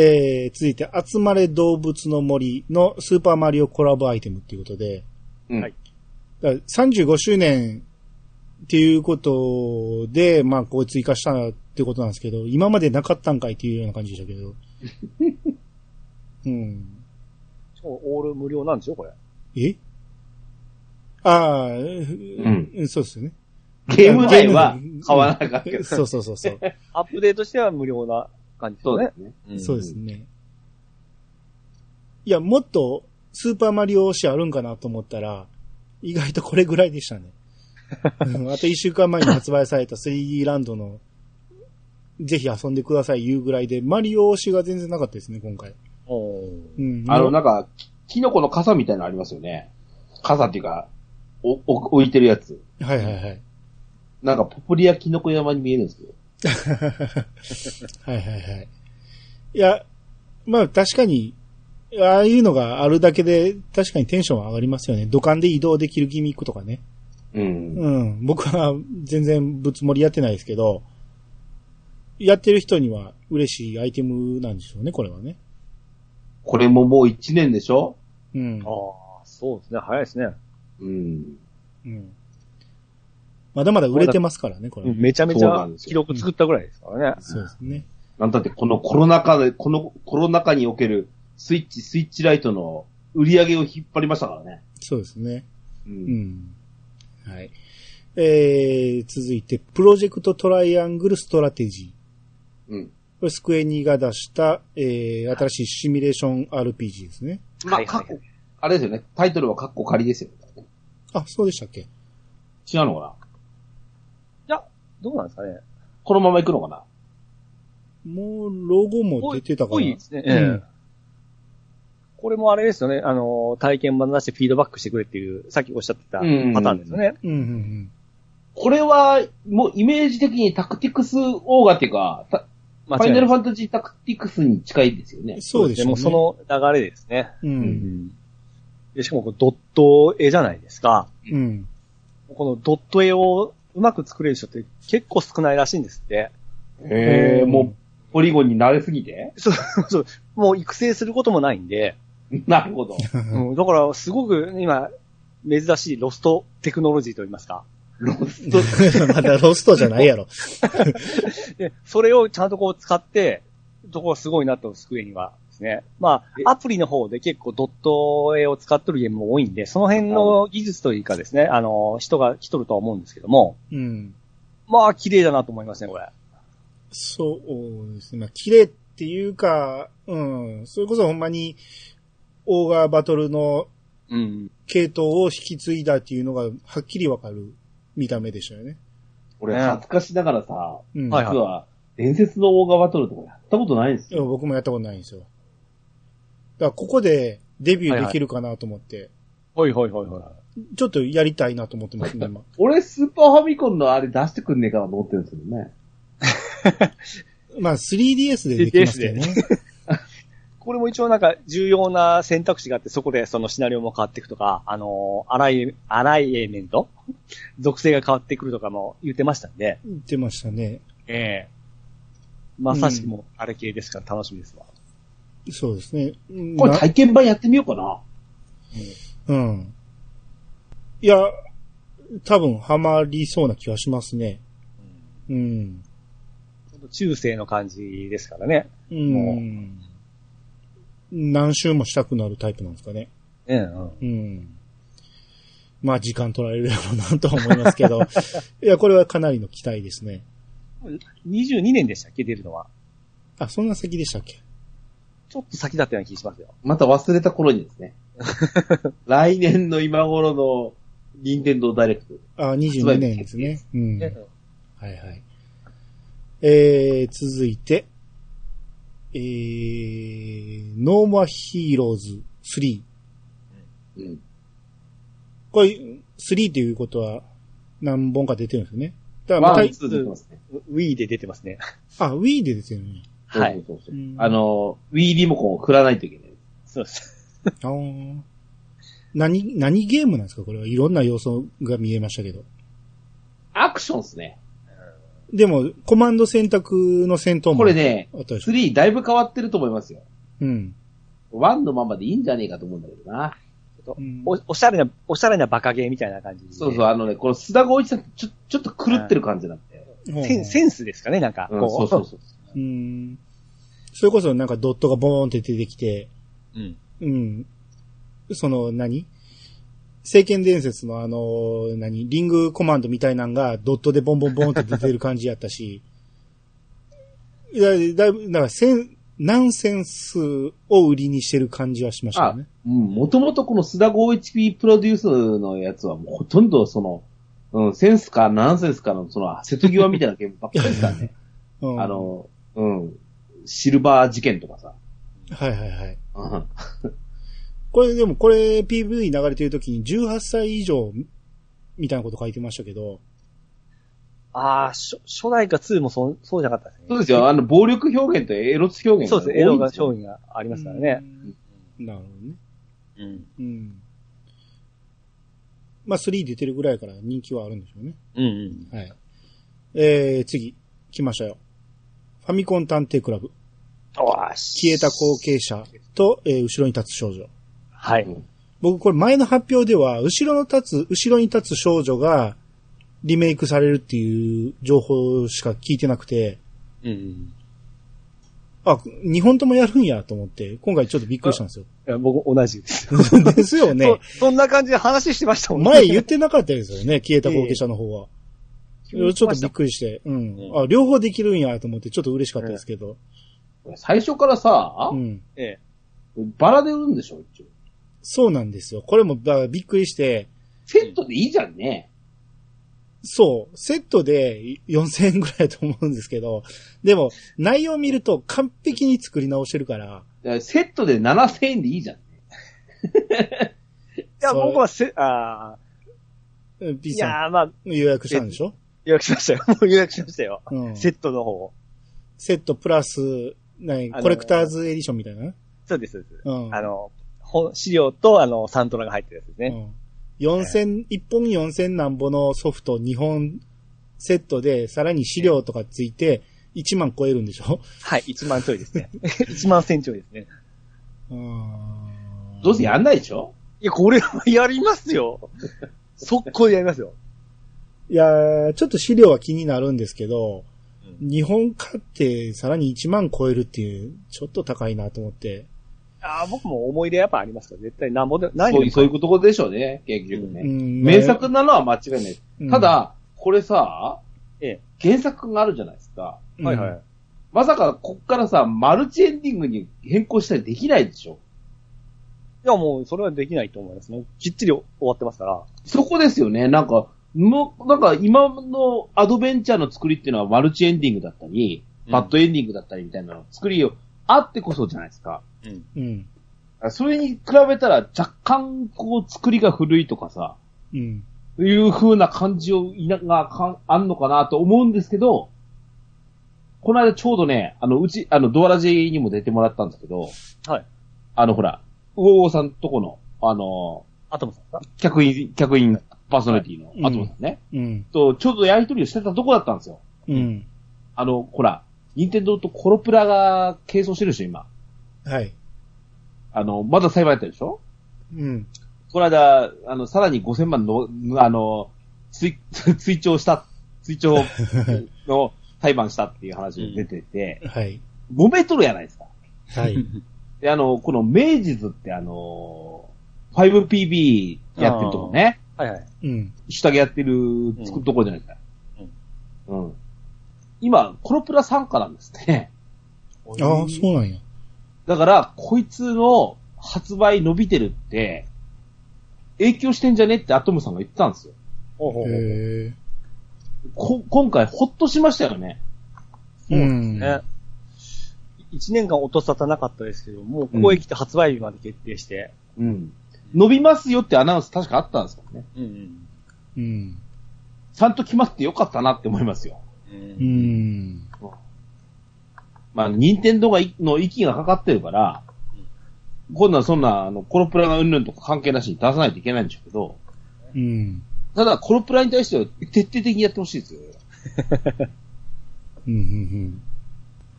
えー、続いて、集まれ動物の森のスーパーマリオコラボアイテムっていうことで、うんはいだから35周年っていうことで、まあ、こう追加したってことなんですけど、今までなかったんかいっていうような感じでしたけど。うん。そうオール無料なんですよ、これ。え？ああ、んうん、そうですよね。ゲーム内は買わなかったけど。そうそうそうそう。アップデートしては無料な感じですよねそうで。すね。んそうですね。いや、もっとスーパーマリオ推しあるんかなと思ったら、意外とこれぐらいでしたね。うんあと一週間前に発売された 3D ランドの、ぜひ遊んでください言うぐらいで、マリオ推しが全然なかったですね、今回。おーうん。あの、なんか、きキノコの傘みたいなのありますよね。傘っていうか、お、お置いてるやつ。はいはいはい。なんか、ポプリアキノコ山に見えるんですけど。はいはいはい。いや、まあ確かに、ああいうのがあるだけで、確かにテンションは上がりますよね。土管で移動できるギミックとかね。うん。うん。僕は全然ぶつ盛りやってないですけど、やってる人には嬉しいアイテムなんでしょうね、これはね。これももう1年でしょ？うん。ああ、そうですね。早いですね。うん。うん。まだまだ売れてますからね、これは。めちゃめちゃそうなんですよ記録作ったぐらいですからね。そうですね。なんだってこのコロナ禍で、このコロナ禍におけるスイッチ、スイッチライトの売り上げを引っ張りましたからね。そうですね。う。うんん。はい。えー、続いて、プロジェクトトライアングルストラテジー。うん。これスクエニが出した、えー、新しいシミュレーション RPG ですね。まあ、はいはいかっこ、あれですよね。タイトルはカッコ仮ですよね。あ、そうでしたっけ？違うのかな？どうなんですかね。このまま行くのかな？もう、ロゴも出てたかなぽいですね。うんええこれもあれですよね。あの、体験版出してフィードバックしてくれっていう、さっきおっしゃってたパタうんーンですよね。うん、うん、うん。これは、もうイメージ的にタクティクスオーガっていうか、たファイナルファンタジータクティクスに近いですよね。そうでしょうね。もうその流れですね。う。。うんでしかもドット絵じゃないですか。うん。このドット絵をうまく作れる人って結構少ないらしいんですって。へえ、うんもう、ポリゴンに慣れすぎて？そう、そう。もう育成することもないんで。なるほど。うん、だから、すごく今、珍しいロストテクノロジーと言いますか。ロスト、まだロストじゃないやろ。で、それをちゃんとこう使って、とこすごいなと、スクエニはですね。まあ、アプリの方で結構ドット絵を使ってるゲームも多いんで、その辺の技術というかですね、あの、人が来とるとは思うんですけども、うん。まあ、綺麗だなと思いますね、これ。そうですね。まあ、綺麗っていうか、うん。それこそほんまに、オーガーバトルのうん。系統を引き継いだっていうのが、はっきりわかる見た目でしたよね。俺恥ずかしながらさ、うん。はい実は、伝説のオーガバトルとかやったことないんですよ。僕もやったことないんですよ。だここでデビューできるかなと思って、ほいほいほいほい。ちょっとやりたいなと思ってますね、今。俺、スーパーファミコンのあれ出してくんねえかなと思ってるんですけどね。まあ、3DS でできますけどね。これも一応なんか重要な選択肢があって、そこでそのシナリオも変わっていくとか、あのー、アライ、アライエーメント？属性が変わってくるとかも言ってましたんで、言ってましたね。ええまさしくもうあれ系ですから楽しみですわ。そうですね。うんこれな体験版やってみようかな。うん。いや、多分ハマりそうな気はしますね。うん。中世の感じですからね。うん。何周もしたくなるタイプなんですかね。ええうんうん。まあ時間取られるやろうなとは思いますけど。いや、これはかなりの期待ですね。22年でしたっけ？出るのは。あ、そんな先でしたっけ？ちょっと先だったような気がしますよ。また忘れた頃にですね。来年の今頃の、任天堂ダイレクト。あ、22年ですね。うん。えはいはい。えー、続いて、えー、ノーモアヒーローズ3。うん。これ、3っていうことは何本か出てるんですよね。だからまたますね。Wii で出てますね。あ、Wii で出てるね。はいそうそうそううんあの、Wii リモコンを振らないといけない。そうです。何、何ゲームなんですか？これはいろんな要素が見えましたけど。アクションっすね。でも、コマンド選択の戦闘も。これ。ね、あったでしょ。3だいぶ変わってると思いますよ。うん。1のままでいいんじゃねえかと思うんだけどな。うんおおしゃれな、おしゃれなバカゲーみたいな感じで。そうそう、あのね、この須田剛一さんってちょ、ちょっと狂ってる感じなんで。センスですかね、なんか。うん、こそうそうそう。うん。それこそなんかドットがボーンって出てきて、うん。うん。その何、聖剣伝説のあの、何？リングコマンドみたいなんがドットでボンボンボンって出てる感じやったし、いや、だいぶ、だからセン、ナンセンスを売りにしてる感じはしましたね。、うん、もともとこの須田剛一プロデュースのやつはもうほとんどその、うん、センスかナンセンスかのその瀬戸際みたいなゲームばっかりですからね。うん、あの、うん、シルバー事件とかさ。はいはいはい。うんこれでもこれ PV 流れてる時に18歳以上みたいなこと書いてましたけど、ああ、初初代か2もそう、そうじゃなかったですね。そうですよ。あの、暴力表現とエロス表現そうです。エロが多いん商品がありますからね。うん。なるほどね。うん。うん。まあ3出てるぐらいから人気はあるんでしょうね。うんうん。はい。えー、次、来ましたよ。ファミコン探偵クラブ。消えた後継者と、えー後ろに立つ少女。はい。うん僕これ前の発表では、後ろの立つ、後ろに立つ少女がリメイクされるっていう情報しか聞いてなくて、うんうん。あ、日本ともやるんやと思って、今回ちょっとびっくりしたんですよ。いや僕同じです。ですよね。そそんな感じで話してましたもんね。前言ってなかったですよね、消えた後継者の方は。ちょっとびっくりして、うん。うんあ、両方できるんやと思ってちょっと嬉しかったですけど。最初からさ、うん。ええ。バラで売るんでしょ一応そうなんですよ。これもだびっくりして、セットでいいじゃんね。そう、セットで4000円ぐらいだと思うんですけど、でも内容を見ると完璧に作り直してるから、だからセットで7000円でいいじゃん。いや、僕はせ、ああ、うんいさやーまあ、ん予約したんでしょ？予約しましたよ。もう予約しましたよ。うん。セットの方。セットプラス、何？あのーコレクターズエディションみたいな？そうです、そうです。うん。あの、本、資料と、あの、サントラが入ってるやつですね。うん。4000、1本4000何本のソフト2本セットで、さらに資料とかついて、1万超えるんでしょ？はい、1万ちょいですね。1万1000ちょいですね。うんどうせやんないでしょ？いや、これはやりますよ。速攻でやりますよ。いやー、ちょっと資料は気になるんですけど、日本買ってさらに1万超えるっていう、ちょっと高いなと思って。ああ、僕も思い出やっぱありますから、絶対なんぼで、何そうそういうことでしょうね、結局ね。うん名作なのは間違いない。うんただ、これさ、え原作があるじゃないですか。え。はいはい。まさか、こっからさ、マルチエンディングに変更したりできないでしょいや、もう、それはできないと思いますね。きっちり終わってますから。そこですよね。なんか、もう、なんか今のアドベンチャーの作りっていうのはマルチエンディングだったり、うんバッドエンディングだったりみたいなの作りをあってこそじゃないですか。うん。うん。それに比べたら若干こう作りが古いとかさ、うん。いう風な感じをいながかんあんのかなと思うんですけど、この間ちょうどね、あの、うち、あの、ドアラジにも出てもらったんですけど、はい。あの、ほら、魚王さんとこの、あの、アトムさんか？客員、客員パーソナリティはいのアトムさんね、うん。と、ちょうどやりとりをしてたとこだったんですよ。うん。あの、ほら、任天堂とコロプラが係争してるでしょ、今。はい。あの、まだ裁判やってるでしょ？うん。この間、あの、さらに5000万の、あの、追、追徴した、追徴の裁判したっていう話が出てて、はい。揉めとるやないですか。はい。で、あの、この明治図ってあの、5PB やってるとこね、はいはい。うん。下着やってる、作るとこじゃないですか。うん。今、コロプラ参加なんですね。ああ、そうなんや。だから、こいつの発売伸びてるって、影響してんじゃねってアトムさんが言ってたんですよ。へえ。こ今回、ほっとしましたよね。そうですね。一年間音沙汰なかったですけど、もうここへ来て発売日まで決定して。うん。伸びますよってアナウンス確かあったんですけどね。うんうん。うん。ちゃんと決まってよかったなって思いますよ。う。うんん。まあ、任天堂がい、の息がかかってるから、今度はそんな、あの、コロプラがうんぬんとか関係なしに出さないといけないんでしょうけど、うん。ただ、コロプラに対しては徹底的にやってほしいですよ。うん、うん、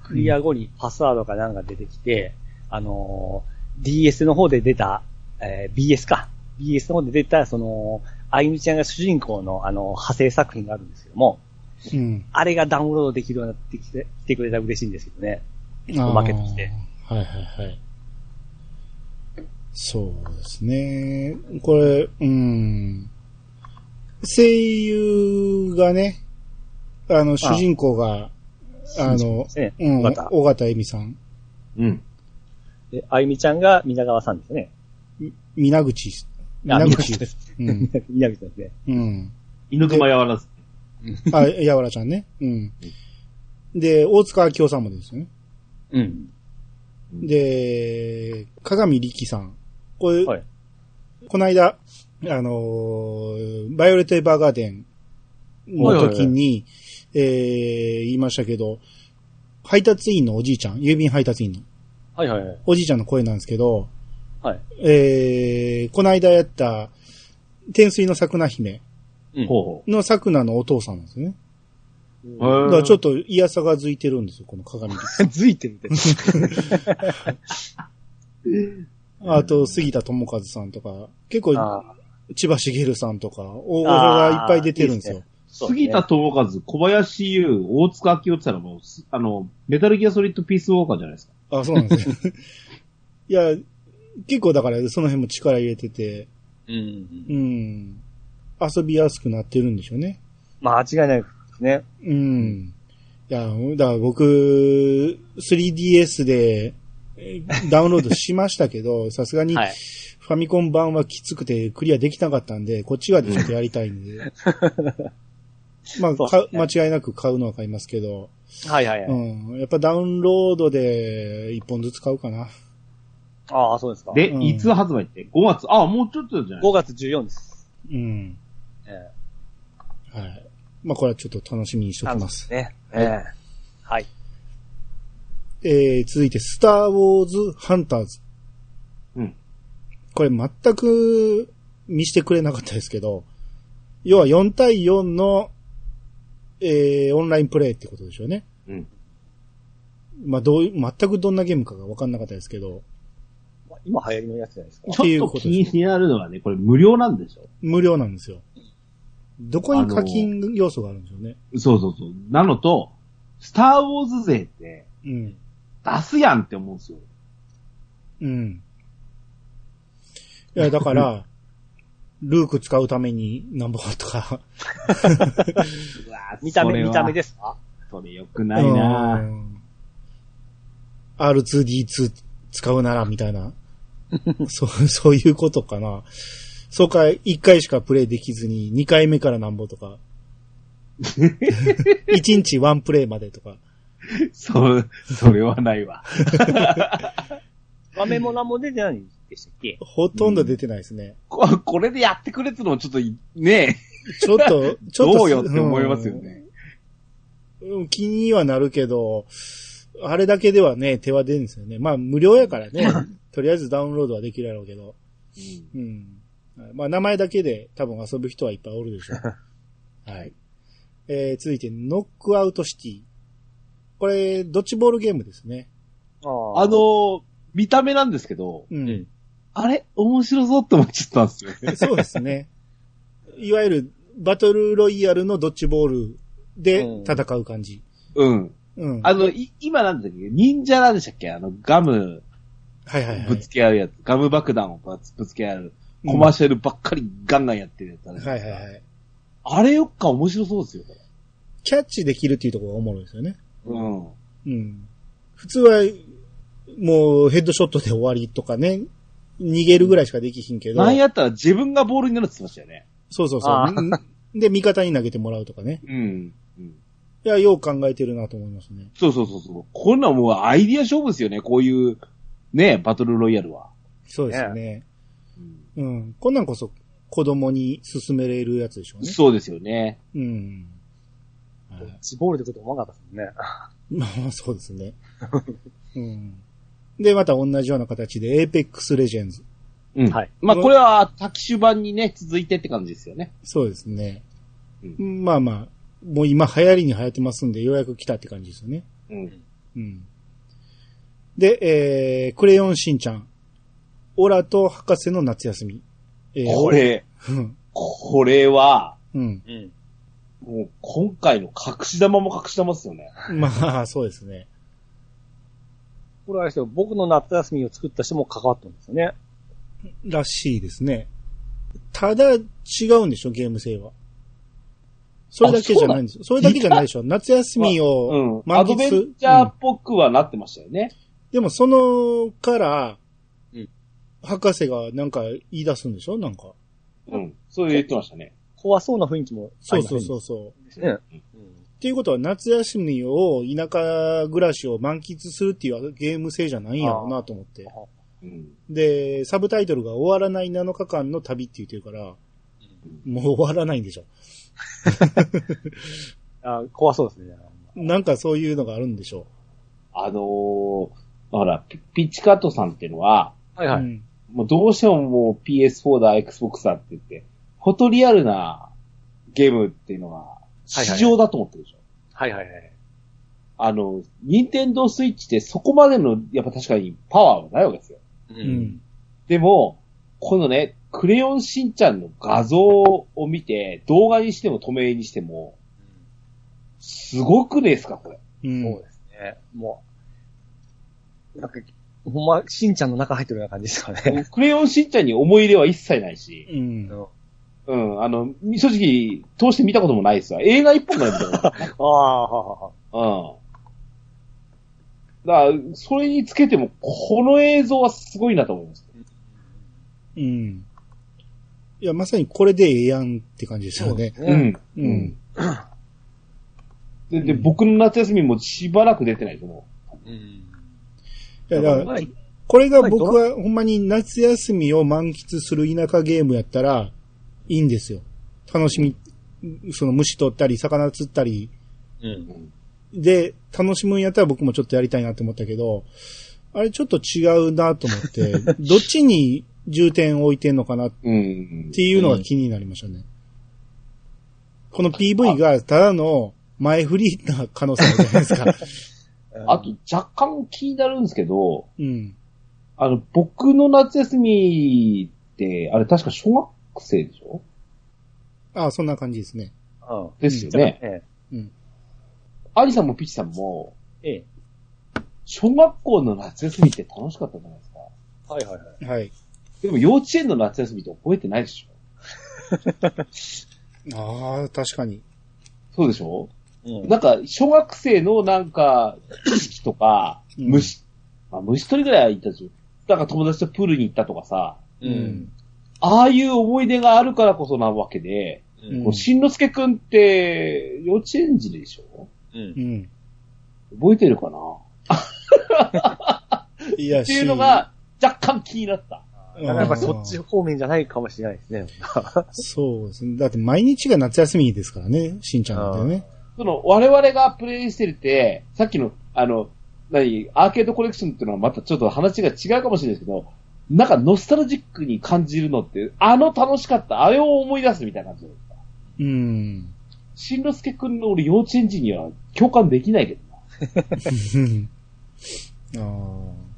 クリア後にパスワードかなんか出てきて、あのー DS の方で出た、えー BS か。BS の方で出た、その、あゆみちゃんが主人公の、あの、派生作品があるんですけども、うん。うん。あれがダウンロードできるようになってきて、来てくれたら嬉しいんですけどね。おまけとして。はいはいはい。そうですね。これ、うん。声優がね、あの、主人公が、あの、ね、うん、尾形尾形恵美さん。うん。で、あゆみちゃんが皆川さんですね。皆口。あ皆口皆です。うん。皆口ですね。うん。犬熊やわらず。あ、やわらちゃんね。うん。で、大塚明夫さんもですよね。うん。で、鏡力さん。これ、はいこの間、あのーバイオレット・エヴァーガーデンの時に、えー言いましたけど、配達員のおじいちゃん、郵便配達員のはいはいはい。おじいちゃんの声なんですけど、はい。えーこの間やった、天水の桜姫うんほの桜のお父さんなんですよね。だからちょっと、と嫌さがづいてるんですよ、この鏡力さん。ずいてるって。あと、杉田智和さんとか、結構、あ千葉茂さんとか、大御所がいっぱい出てるんですよ。そう杉田智和、小林優、大塚明夫って言ったらもうす、あの、メタルギアソリッドピースウォーカーじゃないですか。あ、そうなんですよ。いや、結構だからその辺も力入れてて、うん。うん。遊びやすくなってるんでしょうね。まあ、間違いないですね。うん。いや、だから僕、3DS でえーダウンロードしましたけど、さすがにはい。ファミコン版はきつくてクリアできなかったんで、こっち側でちょっとやりたいんで。まあ、ね間違いなく買うのは買いますけど、はいはいはい。うん。やっぱダウンロードで一本ずつ買うかな。ああ、そうですか。で、うんいつ発売って ?5 月。あ、もうちょっとじゃない5月14です。うん。えはい。まあ、これはちょっと楽しみにしてえおきます。ね。ええはい。えー、続いて、スター・ウォーズ・ハンターズ。うん。これ全く見してくれなかったですけど、要は4対4の、えー、オンラインプレイってことでしょうね。うん。まあ、どう、全くどんなゲームかが分かんなかったですけど、まあ今流行りのやつじゃないですか。ちょっと気になるのはね、これ無料なんでしょ無料なんですよ。どこに課金要素があるんでしょうね。そうそうそう。なのと、スターウォーズ勢ってうん。出すやんって思うんですよ。うん。いや、だから、ルーク使うためになんぼとか。見た目、見た目で。ですか？それ良くないなうん R2D2 使うなら、みたいな。そう、そういうことかな。そうか、1回しかプレイできずに、2回目からなんぼとか。1日1プレイまでとか。そう、それはないわ。画面も何も出てないんでしたっけ？ほとんど出てないですね。ここれでやってくれってのもちょっとい、ねちょっと、ちょっと。どうよって思いますよね。うん。気にはなるけど、あれだけではね、手は出るんですよね。まあ、無料やからね。とりあえずダウンロードはできるやろうけど。うん。まあ、名前だけで多分遊ぶ人はいっぱいおるでしょう。はい。えー、続いて、ノックアウトシティ。これ、ドッジボールゲームですね。ああの、見た目なんですけど、うん。うんあれ？面白そうって思っちゃったんですよね。そうですね。いわゆる、バトルロイヤルのドッジボールで戦う感じ。うん。うん。あの、い今なんだっけ？忍者なんでしたっけ？あの、ガムはいはいはい。ぶつけ合うやつ。ガム爆弾をぶつぶつけ合う。コマーシャルばっかりガンガンやってるやつあるはいはいはい。あれよっか面白そうですよ、こキャッチできるっていうところがおもろいですよね。れ。うん。うん。普通は、もうヘッドショットで終わりとかね、逃げるぐらいしかできひんけど。なんやったら自分がボールになるって言ってましたよね。そうそうそあう。ん？で、味方に投げてもらうとかね。うん。うん。いや、よう考えてるなと思いますね。そうそうそうそう。こんなんもうアイディア勝負ですよね、こういう、ね、バトルロイヤルは。そうですよね。うんうん。こんなんこそ子供に勧めれるやつでしょうね。そうですよね。うん。はいドッジボールってこと思わなかったですね。まあ、そうですね。うん。で、また同じような形で、Apex Legends。うん。はい。まあこれは、タキシュ版にね、続いてって感じですよね。そうですね。うまあまあ、もう今流行りに流行ってますんで、ようやく来たって感じですよね。うん。うん。で、えー、クレヨンしんちゃん。オラと博士の夏休み。えーこれ、うん。これは、うん。うん。もう今回の隠し玉も隠し玉っすよね。まあ、そうですね。これはあれですよ、僕の夏休みを作った人も関わったんですよね。らしいですね。ただ、違うんでしょ、ゲーム性は。それだけじゃないんですよ。それだけじゃないでしょ。夏休みうをん。ア満ドベン。チャーっうんぽくはなってましたよね。でも、そのからうん、博士がなんか言い出すんでしょ？なんか。うん。そう言ってましたね。怖そうな雰囲気もあそうそうそうそう。ですね。うんっていうことは、夏休みを、田舎暮らしを満喫するっていうゲーム性じゃないんやろうなと思って。うん。で、サブタイトルが終わらない7日間の旅って言ってるから、もう終わらないんでしょ。あ怖そうですね。なんかそういうのがあるんでしょあのー、ほら、ピピッチカットさんっていうのは、う。はいはい。うんもうどうしてももう PS4 だ、Xbox だって言って、フォトリアルなゲームっていうのがは市場だと思ってるでしょ。はいはいはい。あの、ニンテンドースイッチってそこまでの、やっぱ確かにパワーはないわけですよ。うう。ん。でも、このね、クレヨンしんちゃんの画像を見て、動画にしても止めにしても、すごくねえですか、これ。うん。そうですね。もう、なんか、ほんま、しんちゃんの中入ってるような感じですかね。クレヨンしんちゃんに思い入れは一切ないし、うん。うん、あの、正直、通して見たこともないですわ。映画一本ぐらい見たことあるああ、ははは。うん。だから、それにつけても、この映像はすごいなと思います。うん。いや、まさにこれでええやんって感じですよね。ね。うん。ううんん。で、で、僕の夏休みもしばらく出てないと思うん。いや、だから、はい。これが僕はほんまに夏休みを満喫する田舎ゲームやったらいいんですよ。楽しみ、その虫取ったり、魚釣ったり、うん。う。で、楽しむんやったら僕もちょっとやりたいなって思ったけど、あれちょっと違うなと思って、どっちに重点を置いてんのかな？っうん。ていうのが気になりましたね。この PV がただの前振りな可能性あるじゃないですか。あと、若干気になるんですけど、うん。あの、僕の夏休みって、あれ確か小学生でしょ？ああ、そんな感じですね。うん。ですよね。えうん。アリさんもピチさんも、え。え小学校の夏休みって楽しかったじゃないですか。え。はいはいはい。はい。でも幼稚園の夏休みって覚えてないでしょ？ああ、確かに。そうでしょ？うんなんか、小学生のなんか、知識とか、うん虫、まあ、虫取りぐらいは行ったでしょ。なんか友達とプールに行ったとかさ、うん。ああいう思い出があるからこそなわけで、うんこうしんのすけくんって、幼稚園児でしょ？うんう。ん。覚えてるかな？いや、っていうのが、若干気になった。し、やっぱそっち方面じゃないかもしれないですね。そうですね。だって毎日が夏休みですからね、しんちゃんなんてね。その、我々がプレイしてるって、さっきの、あの、何、アーケードコレクションっていうのはまたちょっと話が違うかもしれないですけど、なんかノスタルジックに感じるのって、あの楽しかった、あれを思い出すみたいな感じなんですか。うん。しんのすけくんの俺幼稚園児には共感できないけどな。ああ。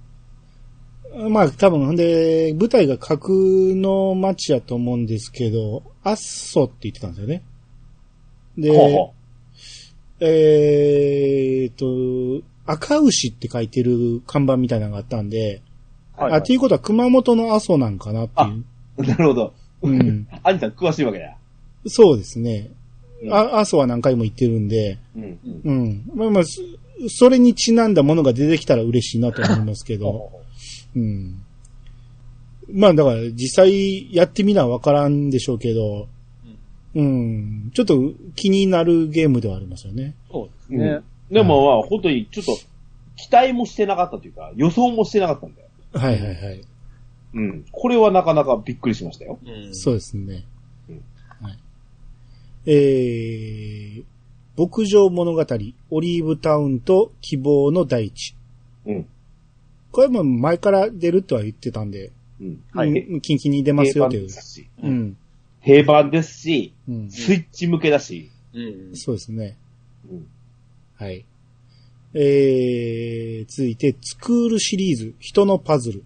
まあ多分、で、舞台が架空の街やと思うんですけど、アッソって言ってたんですよね。で、ほうほえーっと、赤牛って書いてる看板みたいなのがあったんで、はいあ、っていうことは熊本の阿蘇なんかなっていう。う。なるほど。うん。アニさん詳しいわけだ。そうですね。うんあ、阿蘇は何回も行ってるんで、うん。うんうん。まあまあ、そそれにちなんだものが出てきたら嬉しいなと思いますけど、うん。まあだから実際やってみなわからんでしょうけど、うん。ちょっと気になるゲームではありますよね。そうですうんね。でもまあ、本当にちょっと、期待もしてなかったというか、予想もしてなかったんだよ。はいはいはい。うん。これはなかなかびっくりしましたよ。うんそうですねうん。はい。えー、牧場物語、オリーブタウンと希望の大地。うん。これも前から出るとは言ってたんで、うん。はいうんキンキンに出ますよという定番で。すし、うん。定番ですし、うん。スイッチ向けだし、うん。そうですね。うん。はい。えー、続いて、スクールシリーズ、人のパズル。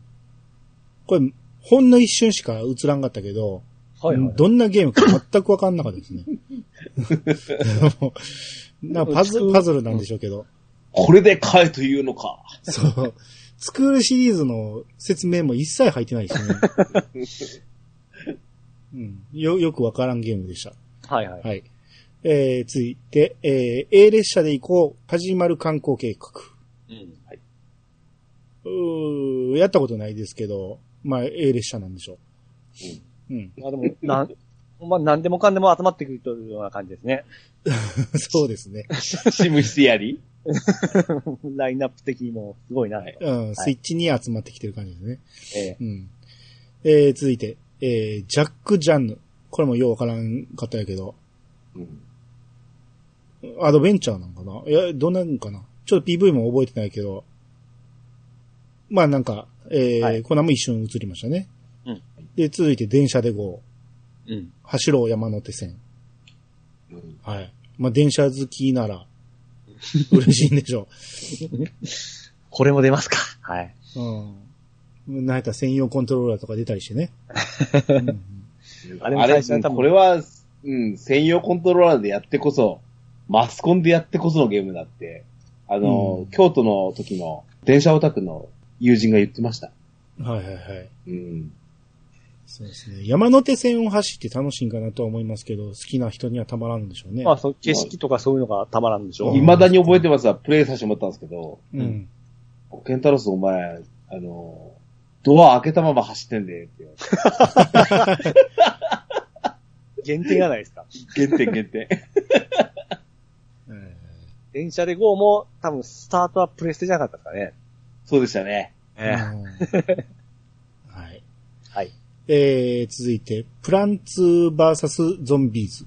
これ、ほんの一瞬しか映らんかったけど、はいはい。どんなゲームか全くわかんなかったですね。なパズパズルなんでしょうけど、これで買えというのか。そう。スクールシリーズの説明も一切入ってないですね。うん、よ、よくわからんゲームでした。はいはい。はい。えー、続いて、えー、A 列車で行こう、始まる観光計画。うん。うーやったことないですけど、まあ、A 列車なんでしょう。うん。まあでも、なん、ほんま何でもかんでも集まってくるというような感じですね。そうですね。シムシティアリ？ラインナップ的にもすごいな。はいうん、スイッチに集まってきてる感じですね。ええうん。えー、続いて、えー、ジャック・ジャンヌ。これもようわからんかったやけど、うん。アドベンチャーなんかな？いや、どんなんかな？ちょっと PV も覚えてないけど、まあなんか、えーはいこんなんも一瞬映りましたね。うんで、続いて電車で GO。うん。走ろう山手線。うんはい。まあ電車好きなら、嬉しいんでしょこれも出ますか。はい。う。うん。なんやったら専用コントローラーとか出たりしてね。うんあれもあれ最初は多分これは、うん、専用コントローラーでやってこそ、マスコンでやってこそのゲームだって、あの、うん京都の時の電車オタクの友人が言ってました。はいはいはい。うん。そうですね。山手線を走って楽しいんかなとは思いますけど、好きな人にはたまらんんでしょうね。まあ、そう、景色とかそういうのがたまらんでしょうん未だに覚えてますわ、プレイさせてもらったんですけど、うん。ケンタロスお前、あの、ドア開けたまま走ってんで、って言われて限定がないですか。限定限定。え電車で GO も多分スタートはプレステじゃなかったですかね。そうでしたね。ーうんはい。はい。えー、続いて、プランツバーサスゾンビーズ。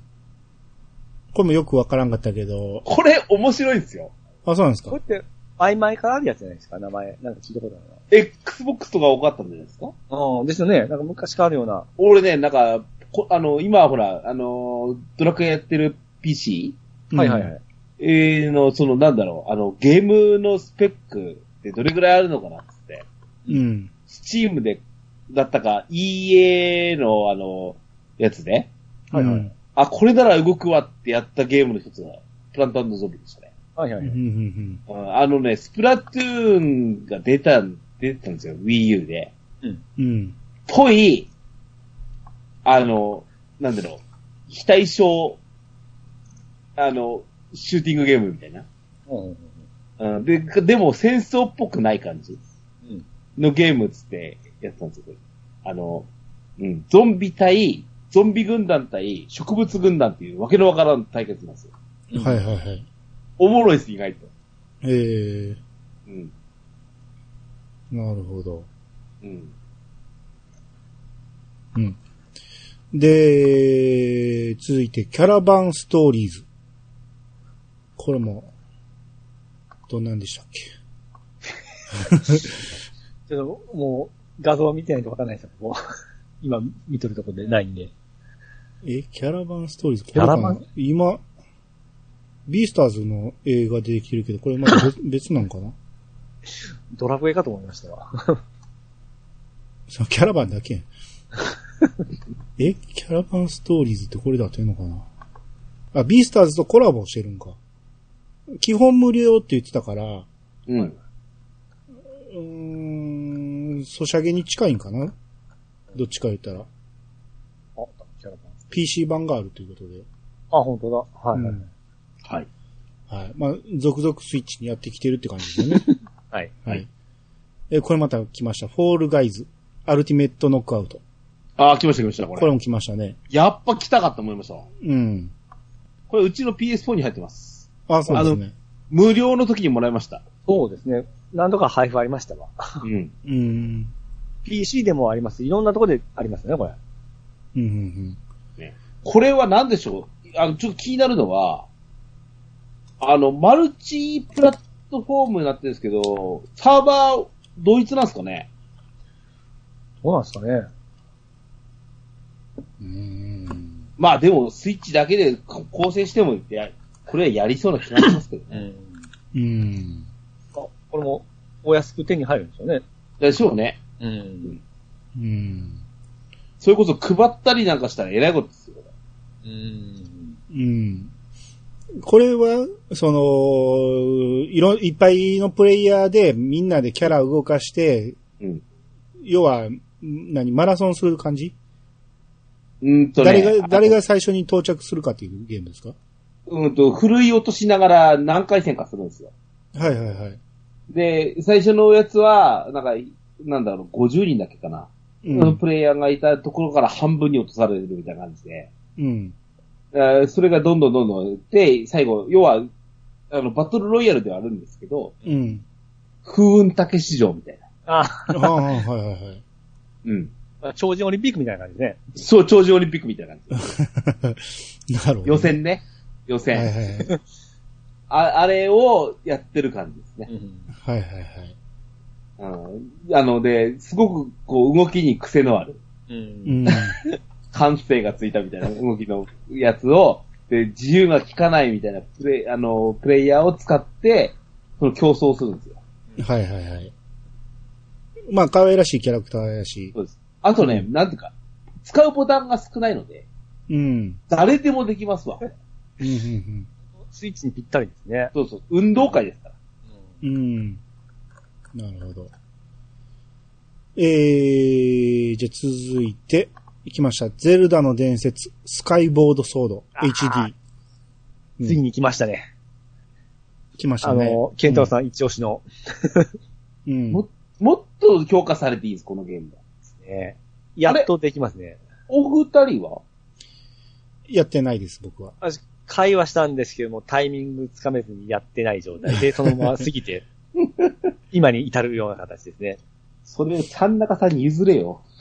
これもよくわからんかったけど、これ面白いんですよ。あ、そうなんですか？これって、曖昧からあるやつじゃないですか、名前。なんか聞いたことあ Xbox とか多かったんじゃないですか？るな。うん、ですよね。なんか昔からあるような。俺ね、なんか、こあの、今はほら、あの、ドラクエやってる PC はいはいはい。えーの、その、なんだろう、あの、ゲームのスペックってどれぐらいあるのかなっつって、うん。スチームで、だったか、EA の、あの、やつで、はいはいうんあ、これなら動くわってやったゲームの一つが、プラントゾンビでしたね。うん。はいはいはい。うん。うんあのね、スプラトゥーンが出た、出てたんですよ、Wii U で。うん。ぽい、あの、なんだろう、非対称、あの、シューティングゲームみたいな。うんうんうん、で、でも戦争っぽくない感じうんのゲームっつってやってたんですよ、これあの、うん、ゾンビ対、ゾンビ軍団対植物軍団っていうわけのわからん対決なんですよ。うん。はいはいはい。おもろいです、意外と。えうん。ー、なるほど。うん。うん。で、続いて、キャラバンストーリーズ。これも、どんなんでしたっけ？ちょっと、もう、画像見てないとわかんないですよ、もう。今、見とるところでないんで。え、キャラバンストーリーズこキャラバン？れかな今、ビースターズの映画出てきてるけど、これまた別 別なんかな？ドラクエかと思いましたわ。キャラバンだけやんえキャラバンストーリーズってこれで合ってんのかな？あ、ビースターズとコラボしてるんか。基本無料って言ってたから、うん。うーん、ソシャゲに近いんかな？どっちか言ったら。あ、キャラバン。PC 版があるということで。あ、本当だ。はい、はいうんはい。はい。まあ、続々スイッチにやってきてるって感じですよね。はい。はい。え、これまた来ました。フォールガイズ。アルティメットノックアウト。あー、来ました来ました、これ。これも来ましたね。やっぱ来たかと思いましたわ。うん。これうちの PS4 に入ってます。あ、そうですね。無料の時にもらいました。そうですね。何度か配布ありましたわ。うん。うん。PC でもあります。いろんなところでありますね、これ。うん、うん、これは何でしょう？あの、ちょっと気になるのは、あの、マルチプラットフォームになってるんですけど、サーバー、同一なんですかね？どうなんですかね。うん。うん。まあでも、スイッチだけでこ構成してもいて、これはやりそうな気がしますけどね。うん。うん。あこれも、お安く手に入るんですよね。でしょうね。うん。うん。それこそ配ったりなんかしたら偉いことですよ。うん。うん。これは、その、いろ、いっぱいのプレイヤーでみんなでキャラを動かして、うん。要は、ん何、マラソンする感じ、うんとね。誰が、誰が最初に到着するかっていうゲームですか？うんと、ふるい落としながら何回戦かするんですよ。はいはいはい。で、最初のやつは、なんか、なんだろう、50人だっけかな。うん。プレイヤーがいたところから半分に落とされるみたいな感じで。うん。えーそれがどんどんどんどん、で、最後、要は、あの、バトルロイヤルではあるんですけど、うん。風雲竹市場みたいな。あ、ああ、はいはいはい。うん。超人オリンピックみたいな感じね。そう、長寿オリンピックみたいな感じ。なるほど。予選ね。予はい選。はいはい。ああれをやってる感じですね。はいはいはい。うん。あの、で、すごく、こう、動きに癖のある、う。うんん。感性がついたみたいな動きのやつを、で、自由が効かないみたいなプレイ、あの、プレイヤーを使って、その競争するんですよ。はいはいはい。まあ、可愛らしいキャラクターやし。そうです。あとね、なんていうか、使うボタンが少ないので、うん。誰でもできますわ。うん、うん、スイッチにぴったりですね。そうそう。運動会ですから。うん。うん。なるほど。えー、じゃあ続いて、いきました。ゼルダの伝説、スカイボードソード、HD。うんついに来ましたね。来ましたね。あの、ケンタロウさん一押しの、うん。ももっと評価されていいです、このゲームは。ね、やっとできますね。お二人は？やってないです、僕は。私、会話したんですけども、タイミングつかめずにやってない状態で、そのまま過ぎて、今に至るような形ですね。それをちゃん中さんに譲れよ。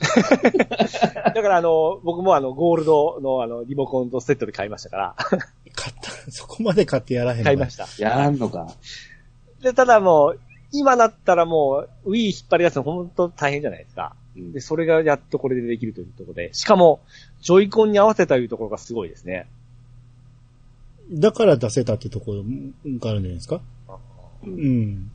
だからあの、僕もあの、ゴールドのあの、リモコンとセットで買いましたから、買った、そこまで買ってやらへんの買いました。やらんのか。で、ただもう、今だったらもう、Wii 引っ張り出すの本当大変じゃないですか。うんで、それがやっとこれでできるというところで、しかも、ジョイコンに合わせたというところがすごいですね。だから出せたってところがあるんじゃないですか？ううん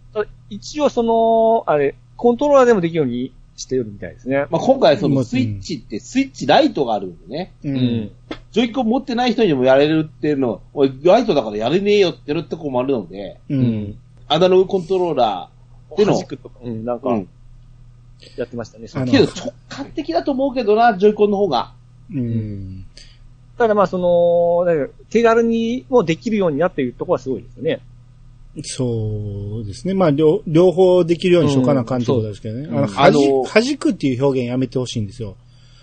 一応その、あれ、コントローラーでもできるようにしてるみたいですね。まあ、今回そうんのスイッチってスイッチライトがあるんでね。う。うんジョイコン持ってない人にもやれるっていうのを、おいライトだからやれねえよって言るとこもあるので、う。うんアナログコントローラでの弾くとか、うん、なんか。やってましたね。けど直感的だと思うけどな、ジョイコンの方が。うん。ただまあその、手軽にもできるようになっているところはすごいですよね。そうですね。まあ、両、両方できるようにしようかなあかんってことですけどね。うんあの、あのはじ、弾くっていう表現やめてほしいんですよ。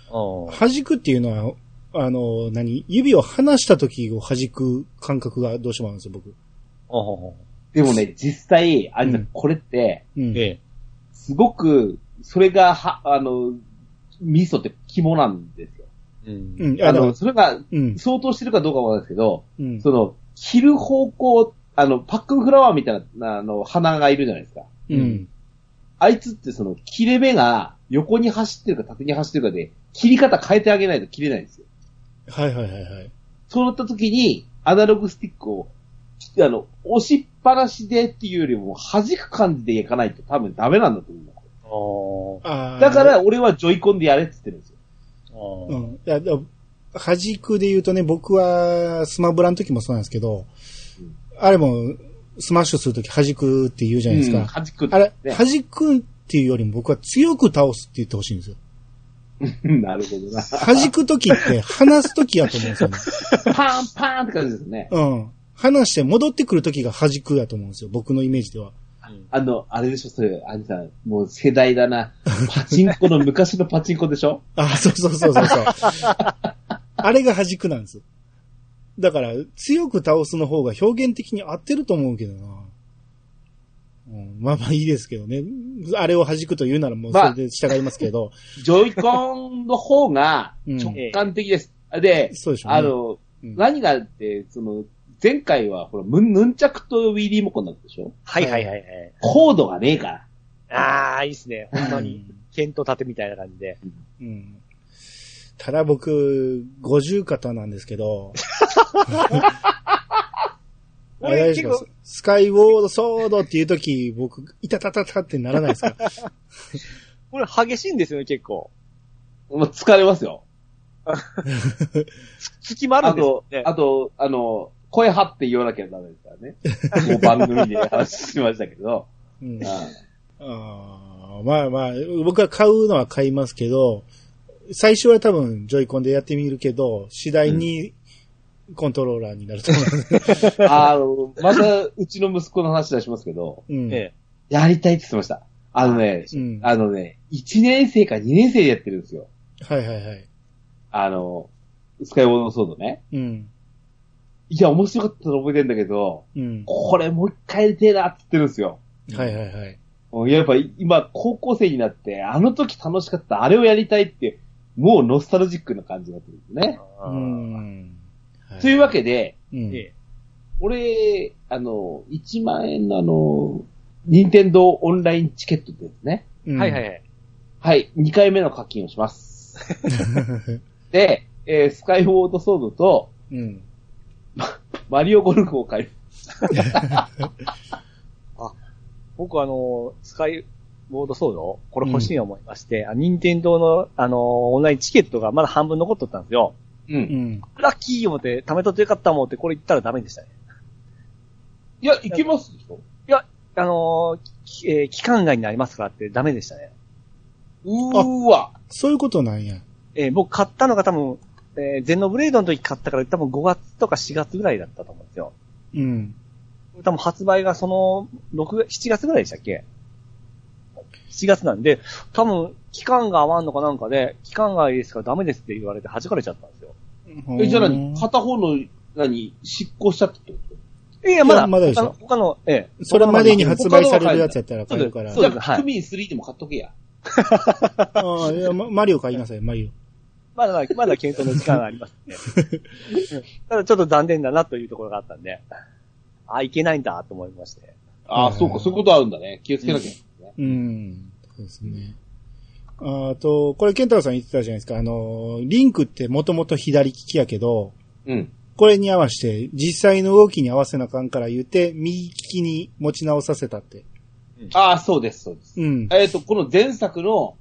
あ弾くっていうのは、あの、何？指を離した時を弾く感覚がどうしてもあるんですよ、僕。あ。でもね、実際、あれだうんこれって、うん。ええ。すごく、それが、は、あの、ミソって肝なんですよ。うん。うん。あの、それがうん。相当してるかどうかわかんないですけど、うん。その、切る方向、あの、パックンフラワーみたいな、あの、花がいるじゃないですか。うん。あいつってその、切れ目が横に走ってるか縦に走ってるかで、切り方変えてあげないと切れないんですよ。はいはいはいはい。そうなった時に、アナログスティックを、あの、押しっぱなしでっていうよりも、弾く感じでいかないと多分ダメなんだと思うんだ。ああーだから、俺はジョイコンでやれって言ってるんですよ。あ。うん。いや、くで言うとね、僕はスマブラの時もそうなんですけど、うんあれも、スマッシュするとき弾くって言うじゃないですか。うん弾くってあれ、ね弾くっていうよりも僕は強く倒すって言ってほしいんですよ。なるほどな。弾くときって離すときやと思うんですよね。パンパーンって感じですね。うん。離して戻ってくるときが弾くやと思うんですよ。僕のイメージでは。あの、あれでしょ、それ、あんさん、もう世代だな。パチンコの昔のパチンコでしょ？あ、そうそうそうそうそう。あれが弾くなんです。だから、強く倒すの方が表現的に合ってると思うけどな。うん、まあまあいいですけどね。あれを弾くと言うならもうそれで従いますけど。ジョイコンの方が直感的です。で、そうでしょうね。あの、うん何があって、その、前回は、ほら、ムンヌンチャクとウィーリーモコンだったでしょ？はいはいはいはい。コードがねえから。ああ、いいっすね。本当に。剣と盾みたいな感じで。うん。ただ僕、50型なんですけど、あれですスカイウォードソードっていう時、僕、いたたたたってならないですか？これ激しいんですよね、結構。もう疲れますよ。隙間あるあとんですよ、ね。あと、あの、声張って言わなきゃダメですからね。もう番組で話しましたけど。うんうんあーまあまあ、僕は買うのは買いますけど、最初は多分ジョイコンでやってみるけど、次第にコントローラーになると思あの、また、うちの息子の話出しますけど、う。うん。えやりたいって言ってました。あのね、うんあのね、1年生か2年生でやってるんですよ。はいはいはい。あの、スカイウォードソードね。うん。いや、面白かったの覚えてんだけど、うん。これもう一回やりてえなって言ってるんですよ。はいはいはい。やっぱ今、高校生になって、あの時楽しかった、あれをやりたいって、もうノスタルジックな感じになってるんですね。うん。はいというわけで、うん。え俺、あの、1万円のあの、任天堂オンラインチケットですね。うんはいはいはい。はい、2回目の課金をします。で、えースカイウォードソードと、うん。マリオゴルフを買い、僕あの、スカイボードソードこれ欲しいと思いまして、あ任天堂の、あの、オンラインチケットがまだ半分残っとったんですよ。う。うんん。ラッキー思って、貯めとってよかった思って、これ言ったらダメでしたね。いや、いけますでしょ？あのーきえー期間外になりますからってダメでしたね。うーわ。そういうことなんや。えー僕買ったのが多分、えーゼノブレードの時買ったから多分5月とか4月ぐらいだったと思うんですよ。うん。多分発売がその、6月、7月ぐらいでしたっけ ?7 月なんで、多分、期間が合わんのかなんかで、期間外ですからダメですって言われて弾かれちゃったんですよ。え、じゃあ何？片方の、何？執行しちゃったってこと？いや、まだ、まだでしょ他の、ええ。それまでに発売されるやつやったら買えるから。そうですはいじゃあ、クミン3でも買っとけや。ああ、いや、まマリオ買いなさい、マリまだ、まだ検討の時間がありますね。ただちょっと残念だなというところがあったんで、あ、いけないんだと思いまして。ああ、はいそうか、そういうことあるんだね。気をつけなきゃいけないね。オ。うん。そうですね。あと、これ、ケンタロウさん言ってたじゃないですか。あの、リンクってもともと左利きやけど、うん。これに合わせて、実際の動きに合わせなあかんから言って、右利きに持ち直させたって。ああ、そうです、そうです。うん。えっ、と、この前作の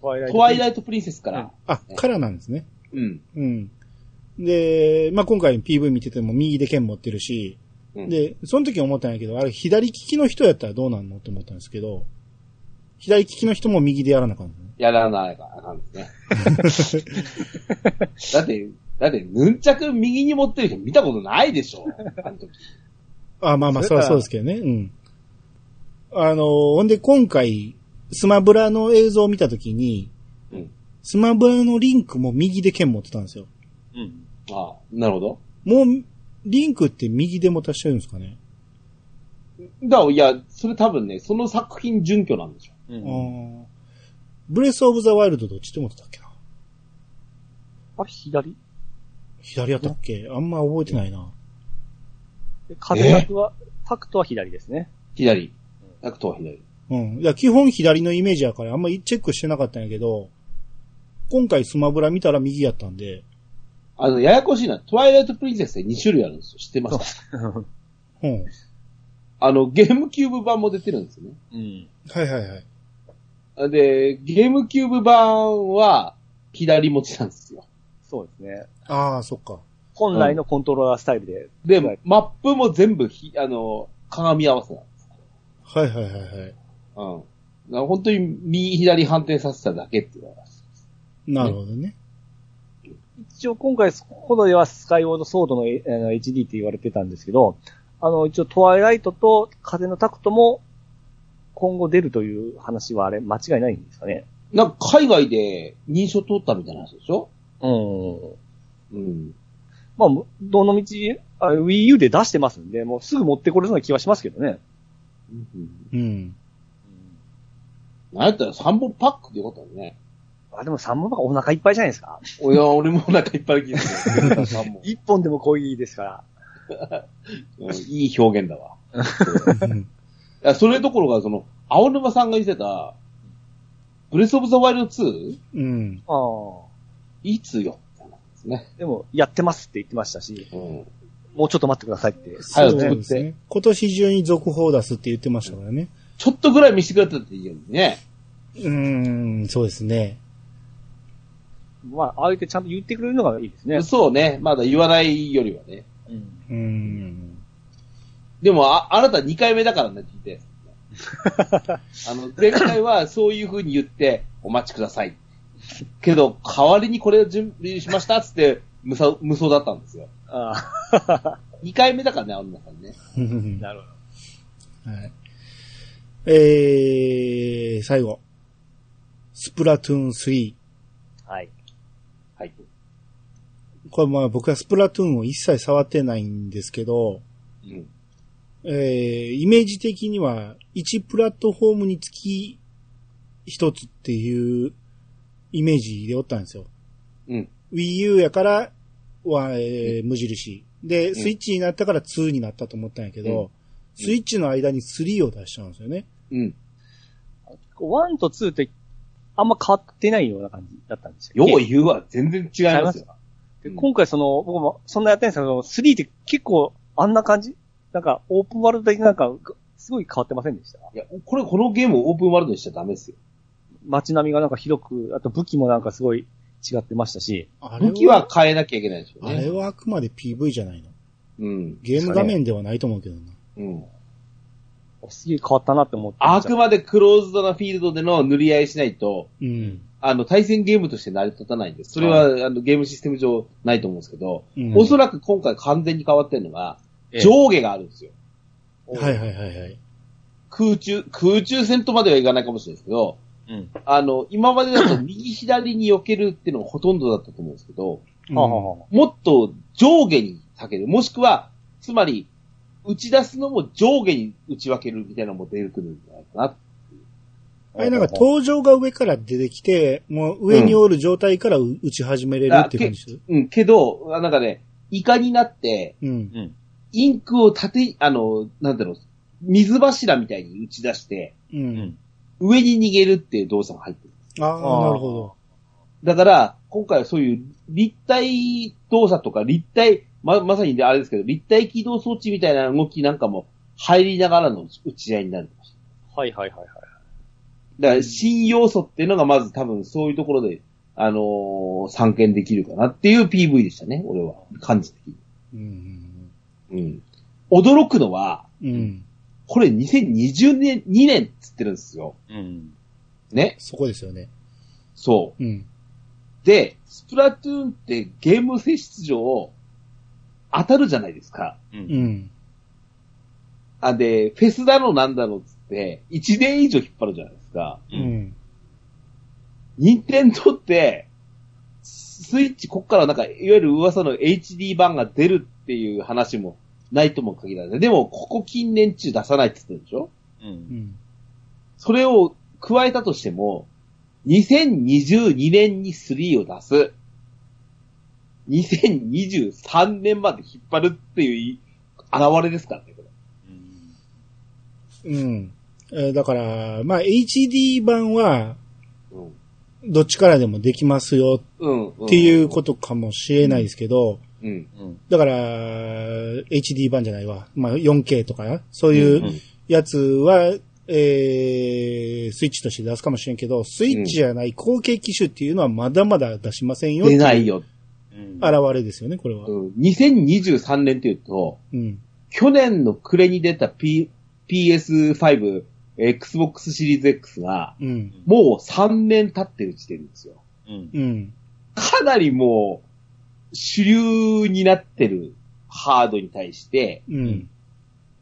トワイライトトワイライトプリンセスから、あ、からなんですね。うん。うん。で、まあ、今回 PV 見てても右で剣持ってるし、うんで、その時思ったんやけど、あれ左利きの人やったらどうなんのって思ったんですけど、左利きの人も右でやらなあかんのね。やらないかあかんですね。だって、だって、ヌンチャク右に持ってる人見たことないでしょ。あの時。あ、まあまあ、そりゃそうですけどね。うん。あの、ほんで今回、スマブラの映像を見たときに、うん。スマブラのリンクも右で剣持ってたんですよ。うん。ああ、なるほど。もう、リンクって右で持たしてるんですかね、だいや、それ多分ね、その作品準拠なんでしょ。うあん。ーブレスオブザワイルドどっちで持ってたっけなあれ、左？左やったっけ？あんま覚えてないな。で風タクは、タクトは左ですね。左。タクトは左。うん。いや、基本左のイメージやからあんまりチェックしてなかったんやけど、今回スマブラ見たら右やったんで、あの、ややこしいな。トワイライトプリンセスって2種類あるんですよ。知ってますか？うん。あの、ゲームキューブ版も出てるんですよね。うん。はいはいはい。で、ゲームキューブ版は、左持ちなんですよ。そうですね。ああ、そっか。本来のコントローラースタイルで。で、はいマップも全部ひ、あの、鏡合わせなんです。はいはいはいはい。うん。だから本当に右左反転させただけっていうのは。なるほどね。一応今回、ほどではスカイウォードソードのえあの HD って言われてたんですけど、あの、一応トワイライトと風のタクトも今後出るという話はあれ間違いないんですかね。なんか海外で認証取ったみたいな話でしょ？うん。うん。まあ、どの道、あ Wii U で出してますんで、もうすぐ持ってこれそうな気はしますけどね。うん。うん。なんやったら3本パックでよかったよね。あ、でも3本ばかお腹いっぱいじゃないですか。おや、俺もお腹いっぱい聞いてる。3本1本でも濃いですから。う んいい表現だわ。うんいや、それどころか、その、青沼さんが言ってた、ブレスオブザワイルド 2? うん。ああ。いつよ。ですね。でも、やってますって言ってましたし、うん。もうちょっと待ってくださいって。早そうく作ってですね。今年中に続報を出すって言ってましたからね。ちょっとぐらい見せてくれたっていいよね。うーん、そうですね。まあ、ああえてちゃんと言ってくれるのがいいですね。そうね。まだ言わないよりはね。うん。うーん。でも、あ、あなた2回目だからね、聞いて。あの、前回はそういう風に言って、お待ちください。けど、代わりにこれを準備しましたっつって、無双、無双だったんですよ。あ2回目だからね、あの中にね。あ、なるほはい。えー、最後。スプラトゥーン3。ど。はい。はい。これまあ僕はスプラトゥーンを一切触ってないんですけど、うん。えー、イメージ的には1プラットフォームにつき1つっていうイメージでおったんですよ。うん。Wii U やからは、えー無印。で、スイッチになったから2になったと思ったんやけど、うんスイッチの間に3を出しちゃうんですよね。うん。1と2って、あんま変わってないような感じだったんですよ。よう言うわ、全然違いますよ。でうん今回その、僕もそんなやってないんですけど、3って結構あんな感じなんか、オープンワールド的なんか、すごい変わってませんでした？いや、これ、このゲームをオープンワールドにしちゃダメですよ。街並みがなんか広く、あと武器もなんかすごい違ってましたし、あ武器は変えなきゃいけないでしょうあれね。はあくまで PV じゃないの？うん。ゲーム画面ではないと思うけどな。うん。すげえ変わったなって思って。あくまでクローズドなフィールドでの塗り合いしないと、うん。あの、対戦ゲームとして成り立たないんです。それは、あの、ゲームシステム上ないと思うんですけど、うんおそらく今回完全に変わってるのが、ええ上下があるんですよ。はいはいはいはい。空中、空中戦とまではいかないかもしれないですけど、うん。あの、今までだと 右左に避けるっていうのがほとんどだったと思うんですけど、うんもっと上下に避ける。もしくは、つまり、打ち出すのも上下に打ち分けるみたいなのも出てくるんじゃないかな。あれなんか登場が上から出てきて、もう上におる状態からう打ち始めれるっていう感じです？うん、けど、あなんかね、イカになって、うん。うん。インクを縦、あの、なんだろう、水柱みたいに打ち出して、う。うんん。上に逃げるっていう動作が入ってる。ああ、なるほど。だから、今回はそういう立体動作とか立体、ま、まさにあれですけど、立体起動装置みたいな動きなんかも入りながらの打ち合いになる。はいはいはいはい。だから、新要素っていうのがまず多分そういうところで、あのー参見できるかなっていう PV でしたね、俺は。感じ的に。うん。うん。驚くのは、うん。これ2020年、2年っつってるんですよ。うん。ね？そこですよね。そうん。う。で、スプラトゥーンってゲーム性質上、当たるじゃないですか。う。うんん。あ、で、フェスだのなんだのっつって、1年以上引っ張るじゃないですか。ううん。ん。任天堂って、スイッチ、こっからなんか、いわゆる噂の HD 版が出るっていう話もないとも限らない。でも、ここ近年中出さないって言ってるでしょ？う。うんん。それを加えたとしても、2022年に3を出す。2023年まで引っ張るっていう現れですからね、これ。うん。えーだから、まあ HD 版は、うん。どっちからでもできますようん。っていうことかもしれないですけど、うん。うん。だから、HD 版じゃないわ。まあ 4K とか、そういううんやつは、えー、スイッチとして出すかもしれんけど、スイッチじゃない後継機種っていうのはまだまだ出しませんよ出ないよ。うん。現れですよね、これは。うん。2023年っていうと、うん。去年の暮れに出た、P、PS5、Xbox シリーズ X が、うん。もう3年経ってる時点ですよ。うん。うん。かなりもう、主流になってるハードに対して、うん。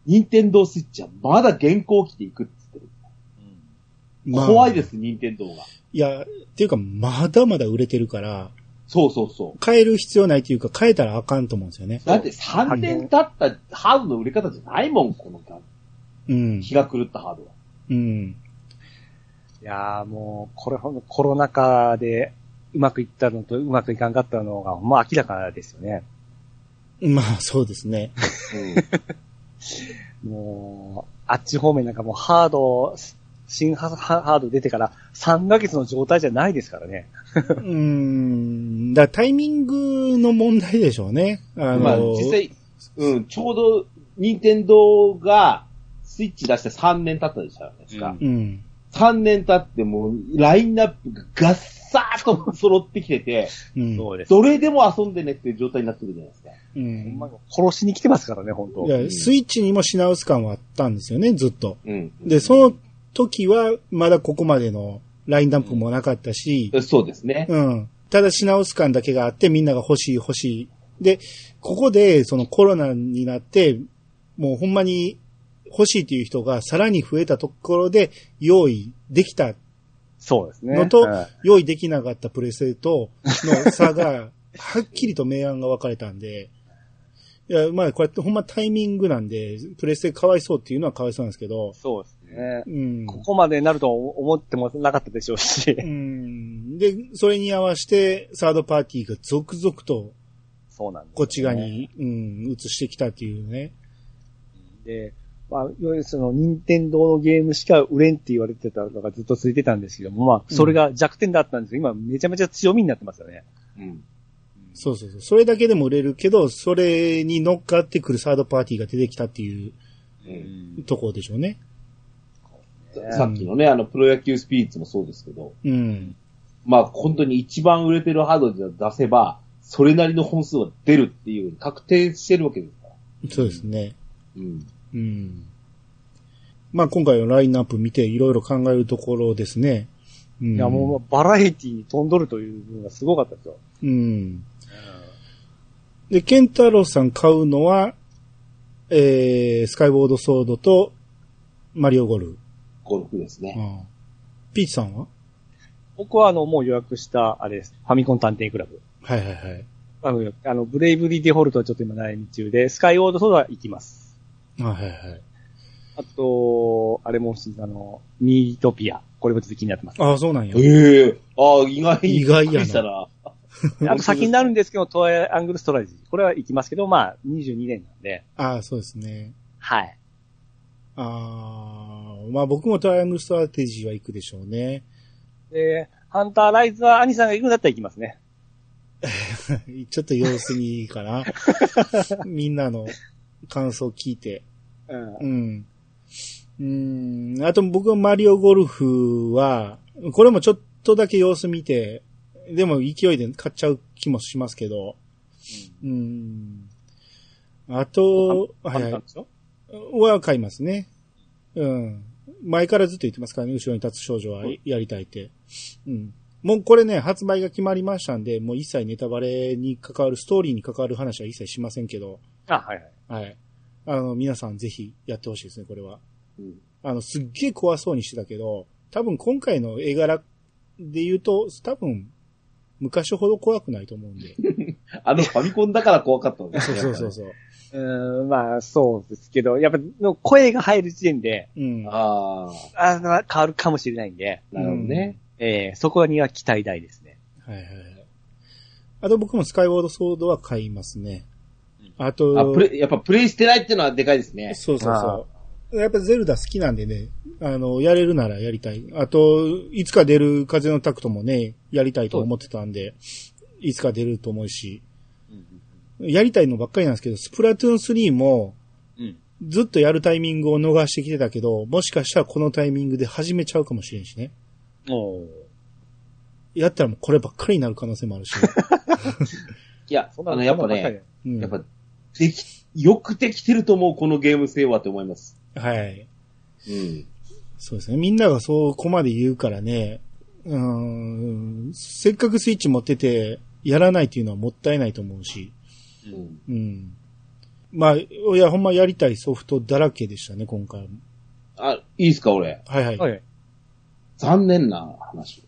任天堂スイッチはまだ現行機で行くって言ってる。まあ怖いです、任天堂が。いや、っていうか、まだまだ売れてるから、そうそうそう。変える必要ないというか、変えたらあかんと思うんですよね。だって3年経ったハードの売れ方じゃないもん、このうん。気が狂ったハードは。うん。いやーもう、これほんとコロナ禍でうまくいったのとうまくいかんかったのが、まあ明らかですよね。まあ、そうですね。うん もう、あっち方面なんかもうハード、ス新ハード出てから3ヶ月の状態じゃないですからね。うーん。だからタイミングの問題でしょうね。あの、まあ、実際、うん、ちょうど、任天堂が、スイッチ出して3年経ったでしたですか。うんうん。3年経ってもう、ラインナップがガッサーと揃ってきてて、うん。そうです。どれでも遊んでねっていう状態になってるじゃないですか。うほん殺しに来てますからね、本当いやスイッチにも品薄感はあったんですよね、ずっと。うん。で、その時は、まだここまでのラインナップもなかったし、そうですね。うん。ただ品薄感だけがあって、みんなが欲しい欲しい。で、ここで、そのコロナになって、もうほんまに欲しいっていう人がさらに増えたところで用意できたそうですね。のとはい用意できなかったプレステとの差が、はっきりと明暗が分かれたんで、いや、まあ、こうやってほんまタイミングなんで、プレステかわいそうっていうのはかわいそうなんですけど、そうですね。うん。ここまでなると思ってもなかったでしょうしう。ん。で、それに合わせて、サードパーティーが続々と、そうなんです、こっち側。に、うん、移してきたっていうね。で、まあ、いわゆるその、任天堂のゲームしか売れんって言われてたのがずっと続いてたんですけども、まあ、それが弱点だったんですけど、今めちゃめちゃ強みになってますよね。うん。そうそうそう。それだけでも売れるけど、それに乗っかってくるサードパーティーが出てきたっていううんところでしょうね。さっきのね、あの、プロ野球スピリッツもそうですけど、うん。まあ、本当に一番売れてるハードで出せば、それなりの本数は出るっていう、確定してるわけですから。そうですね。うん。うん。まあ今回のラインナップ見ていろいろ考えるところですね。うん、いや、もうバラエティに飛んどるという部分がすごかったですよ。うん。で、ケンタロウさん買うのは、えー、スカイボードソードとマリオゴルフ。ゴルフですね。うんピーチさんは？僕はあの、もう予約した、あれです。ファミコン探偵クラブ。はいはいはい。あの、あのブレイブリーデフォルトはちょっと今悩み中で、スカイウォードソードは行きます。あはいはい。あと、あれも欲しいあの、ミートピア。これもちょっと気になってます。ああ、そうなんや。ええああ、意外に。意外やなびっくりしたな。あと先になるんですけど、トライアングルストラテジー。これは行きますけど、まあ、22年なんで、ああ、そうですね。はい。ああ、まあ僕もトライアングルストラテジーは行くでしょうね。で、ハンターライズは兄さんが行くんだったら行きますね。ちょっと様子見いいかな。みんなの感想聞いて。うんうん。うん。あと僕はマリオゴルフは、これもちょっとだけ様子見て、でも勢いで買っちゃう気もしますけど。うん。あと、はいはいは買いますね。うん。前からずっと言ってますからね、後ろに立つ少女はやりたいって。うん。もうこれね、発売が決まりましたんで、もう一切ネタバレに関わる、ストーリーに関わる話は一切しませんけど、あ、はいはい。はい。あの、皆さんぜひやってほしいですね、これは。うんあの、すっげえ怖そうにしてたけど、多分今回の絵柄で言うと、多分、昔ほど怖くないと思うんで。あのファミコンだから怖かったんです そうね。そうそうそう。うーん、まあ、そうですけど、やっぱ、の声が入る時点で、うん。ああの、変わるかもしれないんで、あ、なるほどね。えー、そこには期待大ですね。はいはいはい。あと僕もスカイウォードソードは買いますね。あと、あ、プレ、やっぱプレイしてないっていうのはでかいですね。そうそうそう。やっぱゼルダ好きなんでね、あの、やれるならやりたい。あと、いつか出る風のタクトもね、やりたいと思ってたんで、いつか出ると思うし、やりたいのばっかりなんですけど、スプラトゥーン3も、うん。ずっとやるタイミングを逃してきてたけど、もしかしたらこのタイミングで始めちゃうかもしれんしね。おーやったらもうこればっかりになる可能性もあるし。いや、そんなあの、やっぱね、うんやっぱ、でき、よくできてると思う、このゲーム性はって思います。はい。うん。そうですね。みんながそこまで言うからね、うーん、せっかくスイッチ持ってて、やらないっていうのはもったいないと思うし、うん。うん。まあ、いや、ほんまやりたいソフトだらけでしたね、今回も。あ、いいですか、俺。はいはい。はいはい。残念な話。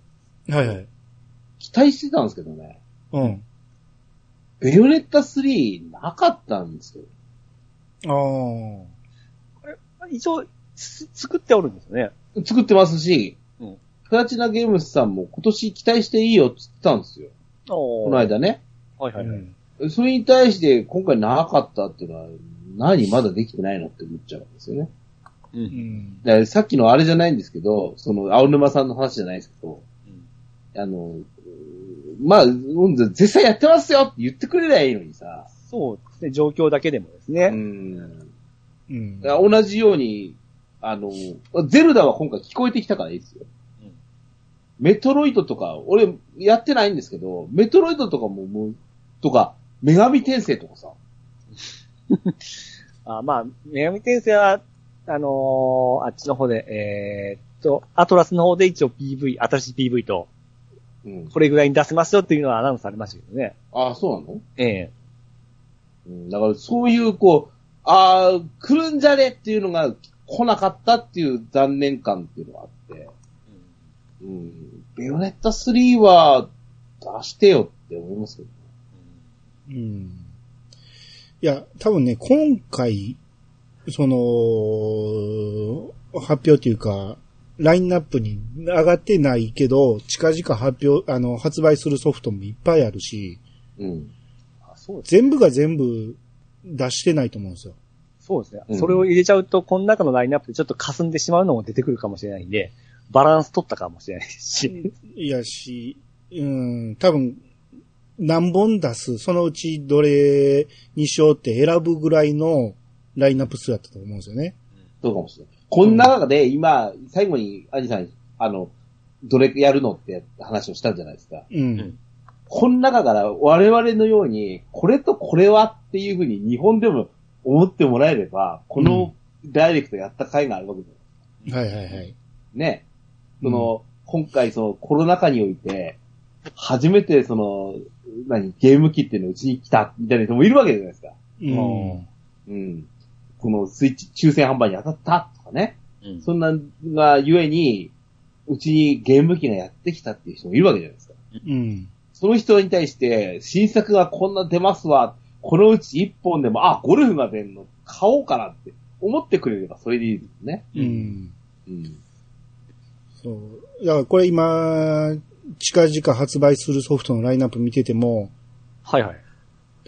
はい。期待してたんですけどね。うん。ベヨネッタ3なかったんですよ。ああ。一応、す作っておるんですよね。作ってますし、うんプラチナゲームスさんも今年期待していいよって言ってたんですよ。ここの。間ね。はいはいはい。うん。それに対して今回なかったっていうのは、何？まだできてないのって思っちゃうんですよね。う。うんん。だからさっきのあれじゃないんですけど、その、青沼さんの話じゃないですけど、あの、うーまあ、うん絶対やってますよって言ってくれりゃいいのにさ。そうですね、状況だけでもですうね。ん。うん。だから同じように、あの、ゼルダは今回聞こえてきたからいいですよ。うんメトロイドとか、俺やってないんですけど、メトロイドとかももう、とか、女神転生とかさ、あまあ、女神転生は、あのーあっちの方で、えーっと、アトラスの方で一応 PV、新しい PV と、うん。これぐらいに出せますよっていうのはアナウンスされましたけどね。ああ、そうなの？ええうん、だからそういう、こう、ああ、来るんじゃねっていうのが来なかったっていう残念感っていうのがあって、うん。ベヨネッタ3は出してよって思いますけど。うん。いや、多分ね、今回、その、発表というか、ラインナップに上がってないけど、近々発表、あの、発売するソフトもいっぱいあるし、うん。あそうです全部が全部出してないと思うんですよ。そうですね、うんそれを入れちゃうと、この中のラインナップでちょっと霞んでしまうのも出てくるかもしれないんで、バランス取ったかもしれないし。いやし、うん、多分、何本出す、そのうちどれにしようって選ぶぐらいのラインナップ数だったと思うんですよね。そうかもしれない。この中で今、最後に、アジさん、あの、どれやるのって話をしたんじゃないですか。うん。うんこの中から我々のように、これとこれはっていうふうに日本でも思ってもらえれば、このダイレクトやった回があるわけじゃないはいはいはい。ね。その、今回そのコロナ禍において、初めてその、何、ゲーム機っていうのをうちに来た、みたいな人もいるわけじゃないですか。うん。うん。このスイッチ、抽選販売に当たったとかね。うんそんながゆえに、うちにゲーム機がやってきたっていう人もいるわけじゃないですか。うん。その人に対して、新作がこんな出ますわ、このうち一本でも、あ、ゴルフが出んの、買おうかなって思ってくれればそれでいいですね。うん。うん。そう。だからこれ今、近々発売するソフトのラインナップ見てても、はいはい。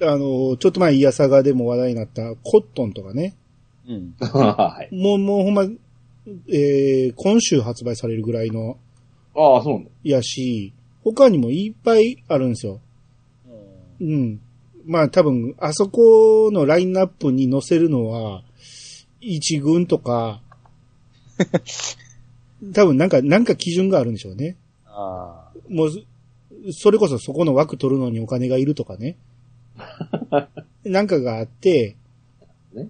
あの、ちょっと前、イヤサガでも話題になったコットンとかね。うん。はい。もう、もうほんま、えー、今週発売されるぐらいの、ああ、そうなんだ。やし、他にもいっぱいあるんですよ。うん。まあ多分、あそこのラインナップに載せるのは、一軍とか、多分なんか、なんか基準があるんでしょうね。ああ。もう、それこそそこの枠取るのにお金がいるとかね。なんかがあって、ね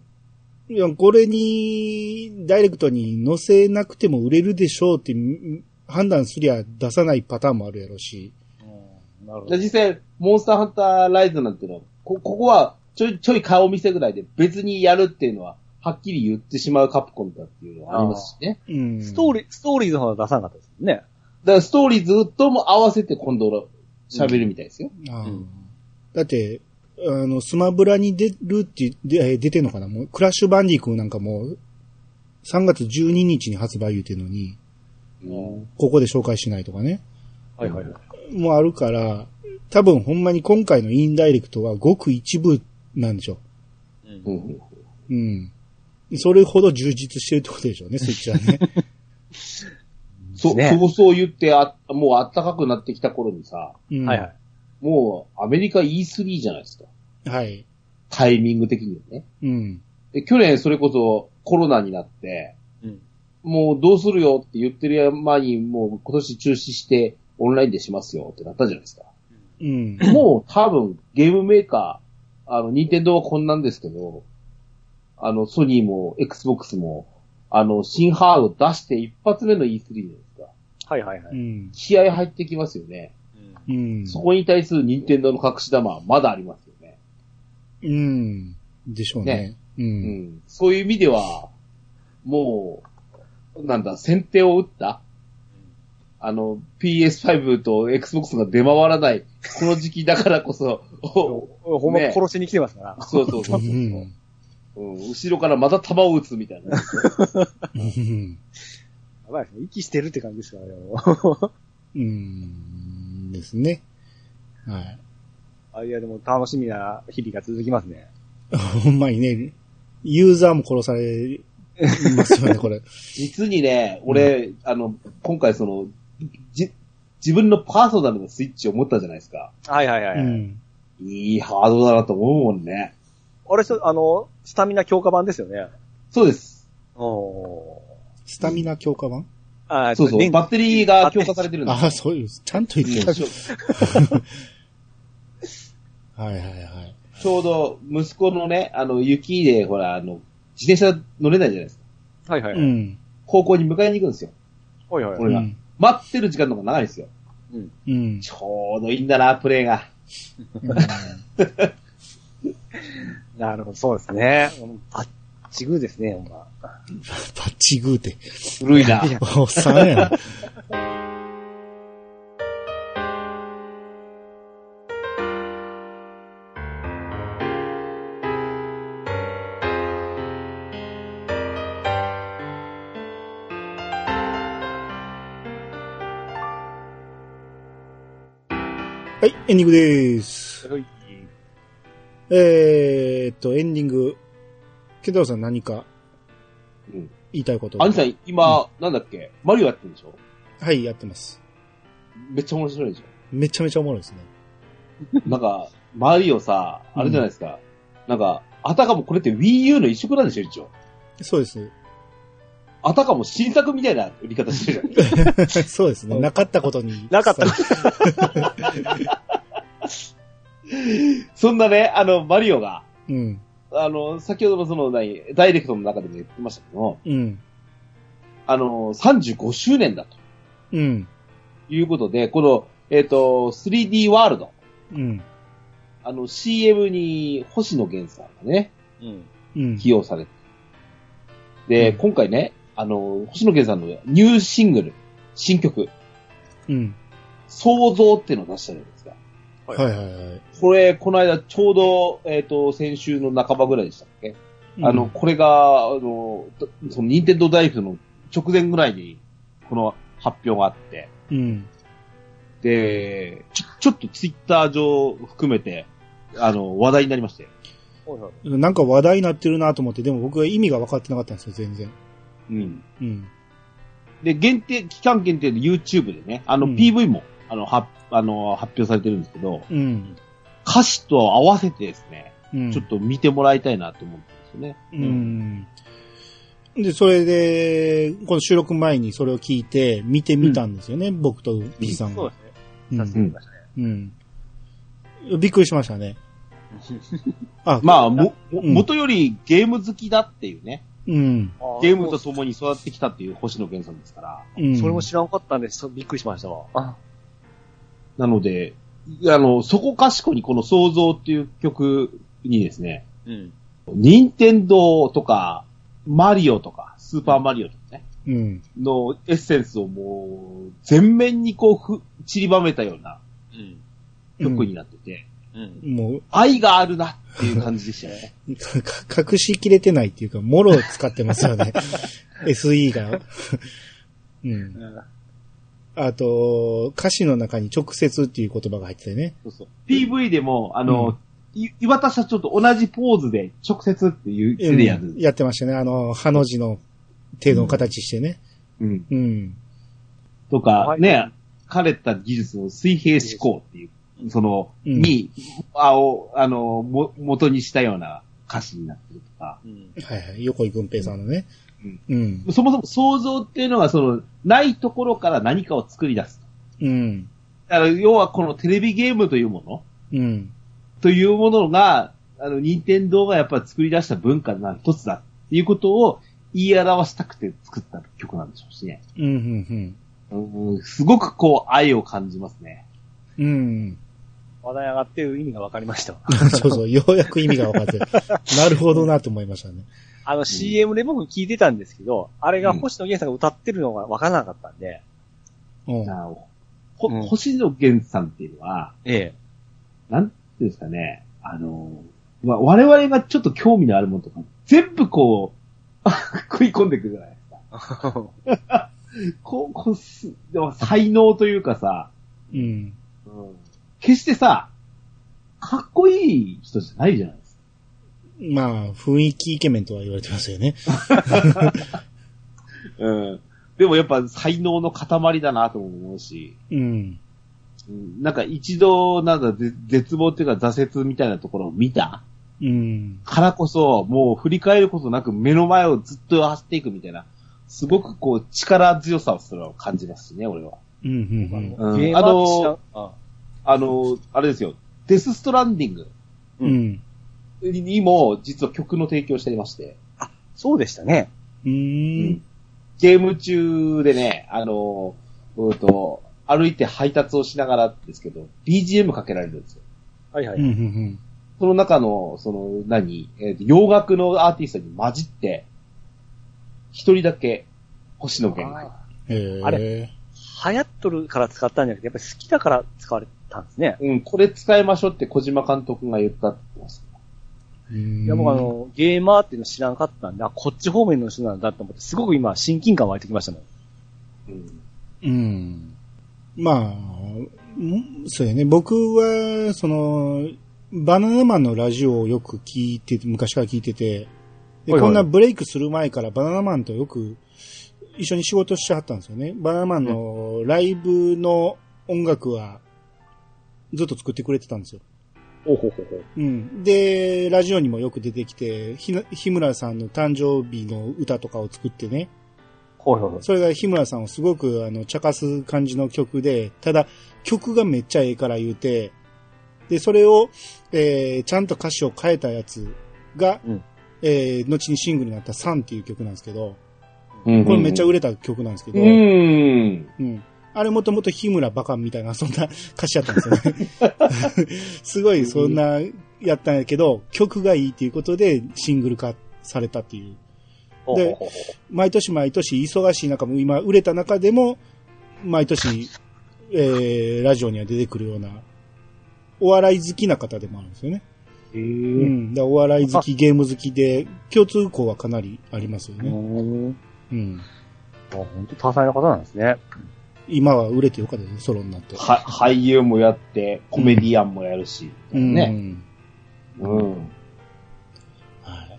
いや、これに、ダイレクトに載せなくても売れるでしょうってん判断すりゃ出さないパターンもあるやろうし。うんなるほど。で実際、モンスターハンターライズなんていうのは、こ、ここは、ちょい、ちょい顔見せぐらいで別にやるっていうのは、はっきり言ってしまうカプコンだっていうのはありますしね。うん。ストーリー、ストーリーズの方は出さなかったですもんね。だからストーリーずっとも合わせて今度喋るみたいですよ。あーうんだって、あの、スマブラに出るって、でえー出てんのかな？もう、クラッシュバンディ君なんかもう、3月12日に発売言うてんのに、うんここで紹介しないとかね。はいはいはい。もうあるから、多分ほんまに今回のインダイレクトはごく一部なんでしょうんうんう。うん。それほど充実してるってことでしょうね、スイッチはね。そう、ねそうそう言ってあ、もう暖かくなってきた頃にさ、うん、はいはい。もうアメリカ E3 じゃないですか。はい。タイミング的にはね。うん。で、去年それこそコロナになって、うん。もうどうするよって言ってる前に、もう今年中止してオンラインでしますよってなったじゃないですか。うん。もう多分ゲームメーカー、あの、ニンテンドーはこんなんですけど、あの、ソニーも Xbox も、あの、新ハード出して一発目の E3 じゃないですか。はいはいはい。うん。気合入ってきますよね。うん。そこに対する任天堂の隠し玉はまだありますよね。うん。でしょうね。ねう。うんん。そういう意味では、もう、なんだ、先手を打った？あの、PS5 と Xbox が出回らない、この時期だからこそ、おほんまね殺しに来てますから。そうそうそうそう、うんうん。後ろからまた弾を撃つみたいな。うん。やばいですね。息してるって感じですからね。もう うん。ですね。はい。あいや、でも楽しみな日々が続きますね。ほんまにね、ユーザーも殺されいますよね、これ。実にね、俺、あの、今回その、じ、自分のパーソナルのスイッチを持ったじゃないですか。はいはいはい。うん。いいハードだなと思うもんね。あれ、そあの、スタミナ強化版ですよね。そうです。おスタミナ強化版？あそうそう。電バッテリーが強化されてるんですあ、そういう、ちゃんと言ってうんた。ち ょはいはいはい。ちょうど息子のね、あの、雪で、ほら、あの、自転車乗れないじゃないですか。はいはい。はいうん。高校に迎えに行くんですよ。はいはい。俺がうん待ってる時間の方が長いですよ。うん。ちょうどいいんだな、プレイが。なるほど、そうですね。うんバッチグーですね、ほんま。パッチグーって。古いな。おっさんやな。はい、エンディングです。はいえーっと、エンディング。ケンタロウさん何かうん言いたいことアニさん、今、なんだっけ？マリオやってるんでしょ？はい、やってます。めっちゃ面白いでしょめちゃめちゃおもろいですね。なんか、マリオさ、あれじゃないですか。なんか、あたかもこれって Wii U の一色なんでしょ、一応。そうです。あたかも新作みたいな売り方してるじゃん。そうですね。なかったことに。なかった そんなね、あの、マリオが、うん。あの、先ほどのその、何、ダイレクトの中でも言ってましたけど、うん。あの、35周年だとうん。いうことで、この、えっ、と、3D ワールド、うん。あの、CM に星野源さんがね、うん。うん。起用されて。で、うん今回ね、あの、星野源さんのニューシングル、新曲、うん。創造っていうのを出したじゃないで。はいはいはい。これ、この間、ちょうど、えっ、と、先週の半ばぐらいでしたっけ、あの、これが、あの、その、任天堂ダイレクトの直前ぐらいに、この発表があって、うん。で、ちょ、ちょっとツイッター上含めて、あの、話題になりましたよ。はいはい。うん。なんか話題になってるなと思って、でも僕は意味が分かってなかったんですよ、全然。うん。うん。で、限定、期間限定で YouTube でね、あの、うん PV も、あの、は、あの、発表されてるんですけど、うん。歌詞と合わせてですね、うん。ちょっと見てもらいたいなと思うんですよね。うん。で、それで、この収録前にそれを聞いて、見てみたんですよね、僕と P さんがそうで。すね。うんさせてみましたね。うん。びっくりしましたね。あ、まあ、も、もうん元よりゲーム好きだっていうね、うん。ゲームと共に育ってきたっていう星野源さんですから、うん。それも知らんかったんで、そびっくりしましたわ。あ、なので、あの、そこかしこにこの創造っていう曲にですね、うん。任天堂とか、マリオとか、スーパーマリオとかね、うん。のエッセンスをもう、全面にこうふ、散りばめたようなうん。曲になってて、うん。もう、愛があるなっていう感じでしたね。か隠しきれてないっていうか、もろを使ってますよね。SE が。うん。あと、歌詞の中に直接っていう言葉が入っててね。そうそう。PV でも、あの、い岩田社長と同じポーズで直接っていう手でやる。うんやってましたね。あの、ハの字の程度の形してね。うん。うん。とかは、いね、彼った技術を水平思考っていう、その、うんに、あを、あの、も、元にしたような歌詞になってるとか、うん。はいはい。横井軍平さんのね。うんうん。そもそも想像っていうのは、その、ないところから何かを作り出す。うん。だから要はこのテレビゲームというものうん。というものが、あの、任天堂がやっぱり作り出した文化の一つだっていうことを言い表したくて作った曲なんでしょうしね。うん。うん。うん、すごくこう愛を感じますね。うん。うん。話題上がってる意味が分かりましたわ。そうそう。ようやく意味が分かって。なるほどなと思いましたね。あの CM で僕聞いてたんですけど、あれが星野源さんが歌ってるのが分からなかったんで、うん。ほうん星野源さんっていうのは、えなんていうんですかね、あの、ま我々がちょっと興味のあるものとか、全部こう、食い込んでくるじゃないですか。え。こう、こうす、でも才能というかさ、うん。うん決してさ、かっこいい人じゃないじゃないですか。まあ、雰囲気イケメンとは言われてますよね。うん。でもやっぱ才能の塊だなとも思うし、うん。うんなんか一度、なんかぜ絶望っていうか挫折みたいなところを見た？うん。からこそ、もう振り返ることなく目の前をずっと走っていくみたいな、すごくこう力強さをそれは感じますしね、俺は。うん。うん。うんああの、あれですよ、デスストランディングうん。にも実は曲の提供していまして、そうでしたね。うん。ゲーム中でね、あの、うんと、歩いて配達をしながらですけど、BGM かけられるんですよ。うん。はいはい。うん。その中の、その、何、えーと洋楽のアーティストに混じって、一人だけ、星野源が。あれ流行っとるから使ったんじゃなくて、やっぱり好きだから使われたんですね。うん、これ使いましょうって小島監督が言ったって言ってます。うん。いや、僕あの、ゲーマーっていうの知らんかったんで、あ、こっち方面の人なんだと思って、すごく今、親近感湧いてきましたもん。うん。うん。まあ、んそうやね。僕は、その、バナナマンのラジオをよく聞いて、昔から聞いてて、で、はいはいこんなブレイクする前からバナナマンとよく一緒に仕事してはったんですよね。バナナマンのライブの音楽はずっと作ってくれてたんですよ。ほうほうほうほう。うん。で、ラジオにもよく出てきて、日村さんの誕生日の歌とかを作ってね、はいはいはい。それが日村さんをすごくあの茶化す感じの曲で、ただ曲がめっちゃええから言うて、で、それを、えー、ちゃんと歌詞を変えたやつが、うんえー、後にシングルになったサンっていう曲なんですけど、うんこれめっちゃ売れた曲なんですけど、うーん。うん。あれもともと日村バカンみたいな、そんな歌詞やったんですよね。すごいそんな、やったんやけど、曲がいいっていうことでシングル化されたっていう。ほうほうほうほ毎年毎年忙しい中も今売れた中でも、毎年、えー、ラジオには出てくるような、お笑い好きな方でもあるんですよね。う。ん。お笑い好き、ゲーム好きで、共通項はかなりありますようね。ん。うん。あ、本当多彩な方なんですね。今は売れてよかったですね、ソロになって。は、俳優もやって、コメディアンもやるし。うん。ね。うん。はい。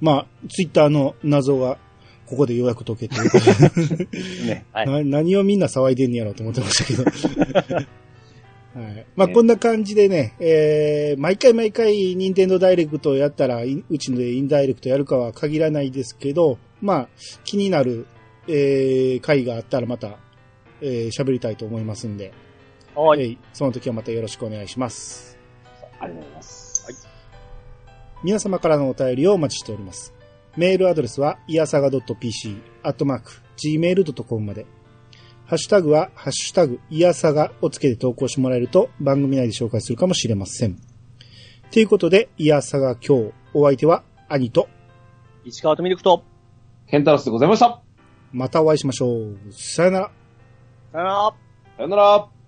まあ、ツイッターの謎が、ここでようやく解けて、ね。はい。な何をみんな騒いでんねやろうと思ってましたけど。はい。まあ、こんな感じでね、えー、毎回毎回、ニンテンドーダイレクトをやったら、いうちのでインダイレクトやるかは限らないですけど、まあ、気になる、えー、回があったらまた、えー、喋りたいと思いますんで、はい。えーその時はまたよろしくお願いします。ありがとうございます。皆様からのお便りをお待ちしております。メールアドレスは、いやさが .pc、アットマーク、gmail.com まで。ハッシュタグは、ハッシュタグ、いやさがをつけて投稿してもらえると、番組内で紹介するかもしれません。ということで、いやさが今日、お相手は、兄と、石川とミルクと、ケンタロスでございました。またお会いしましょう。さよなら。さよなら。さよなら。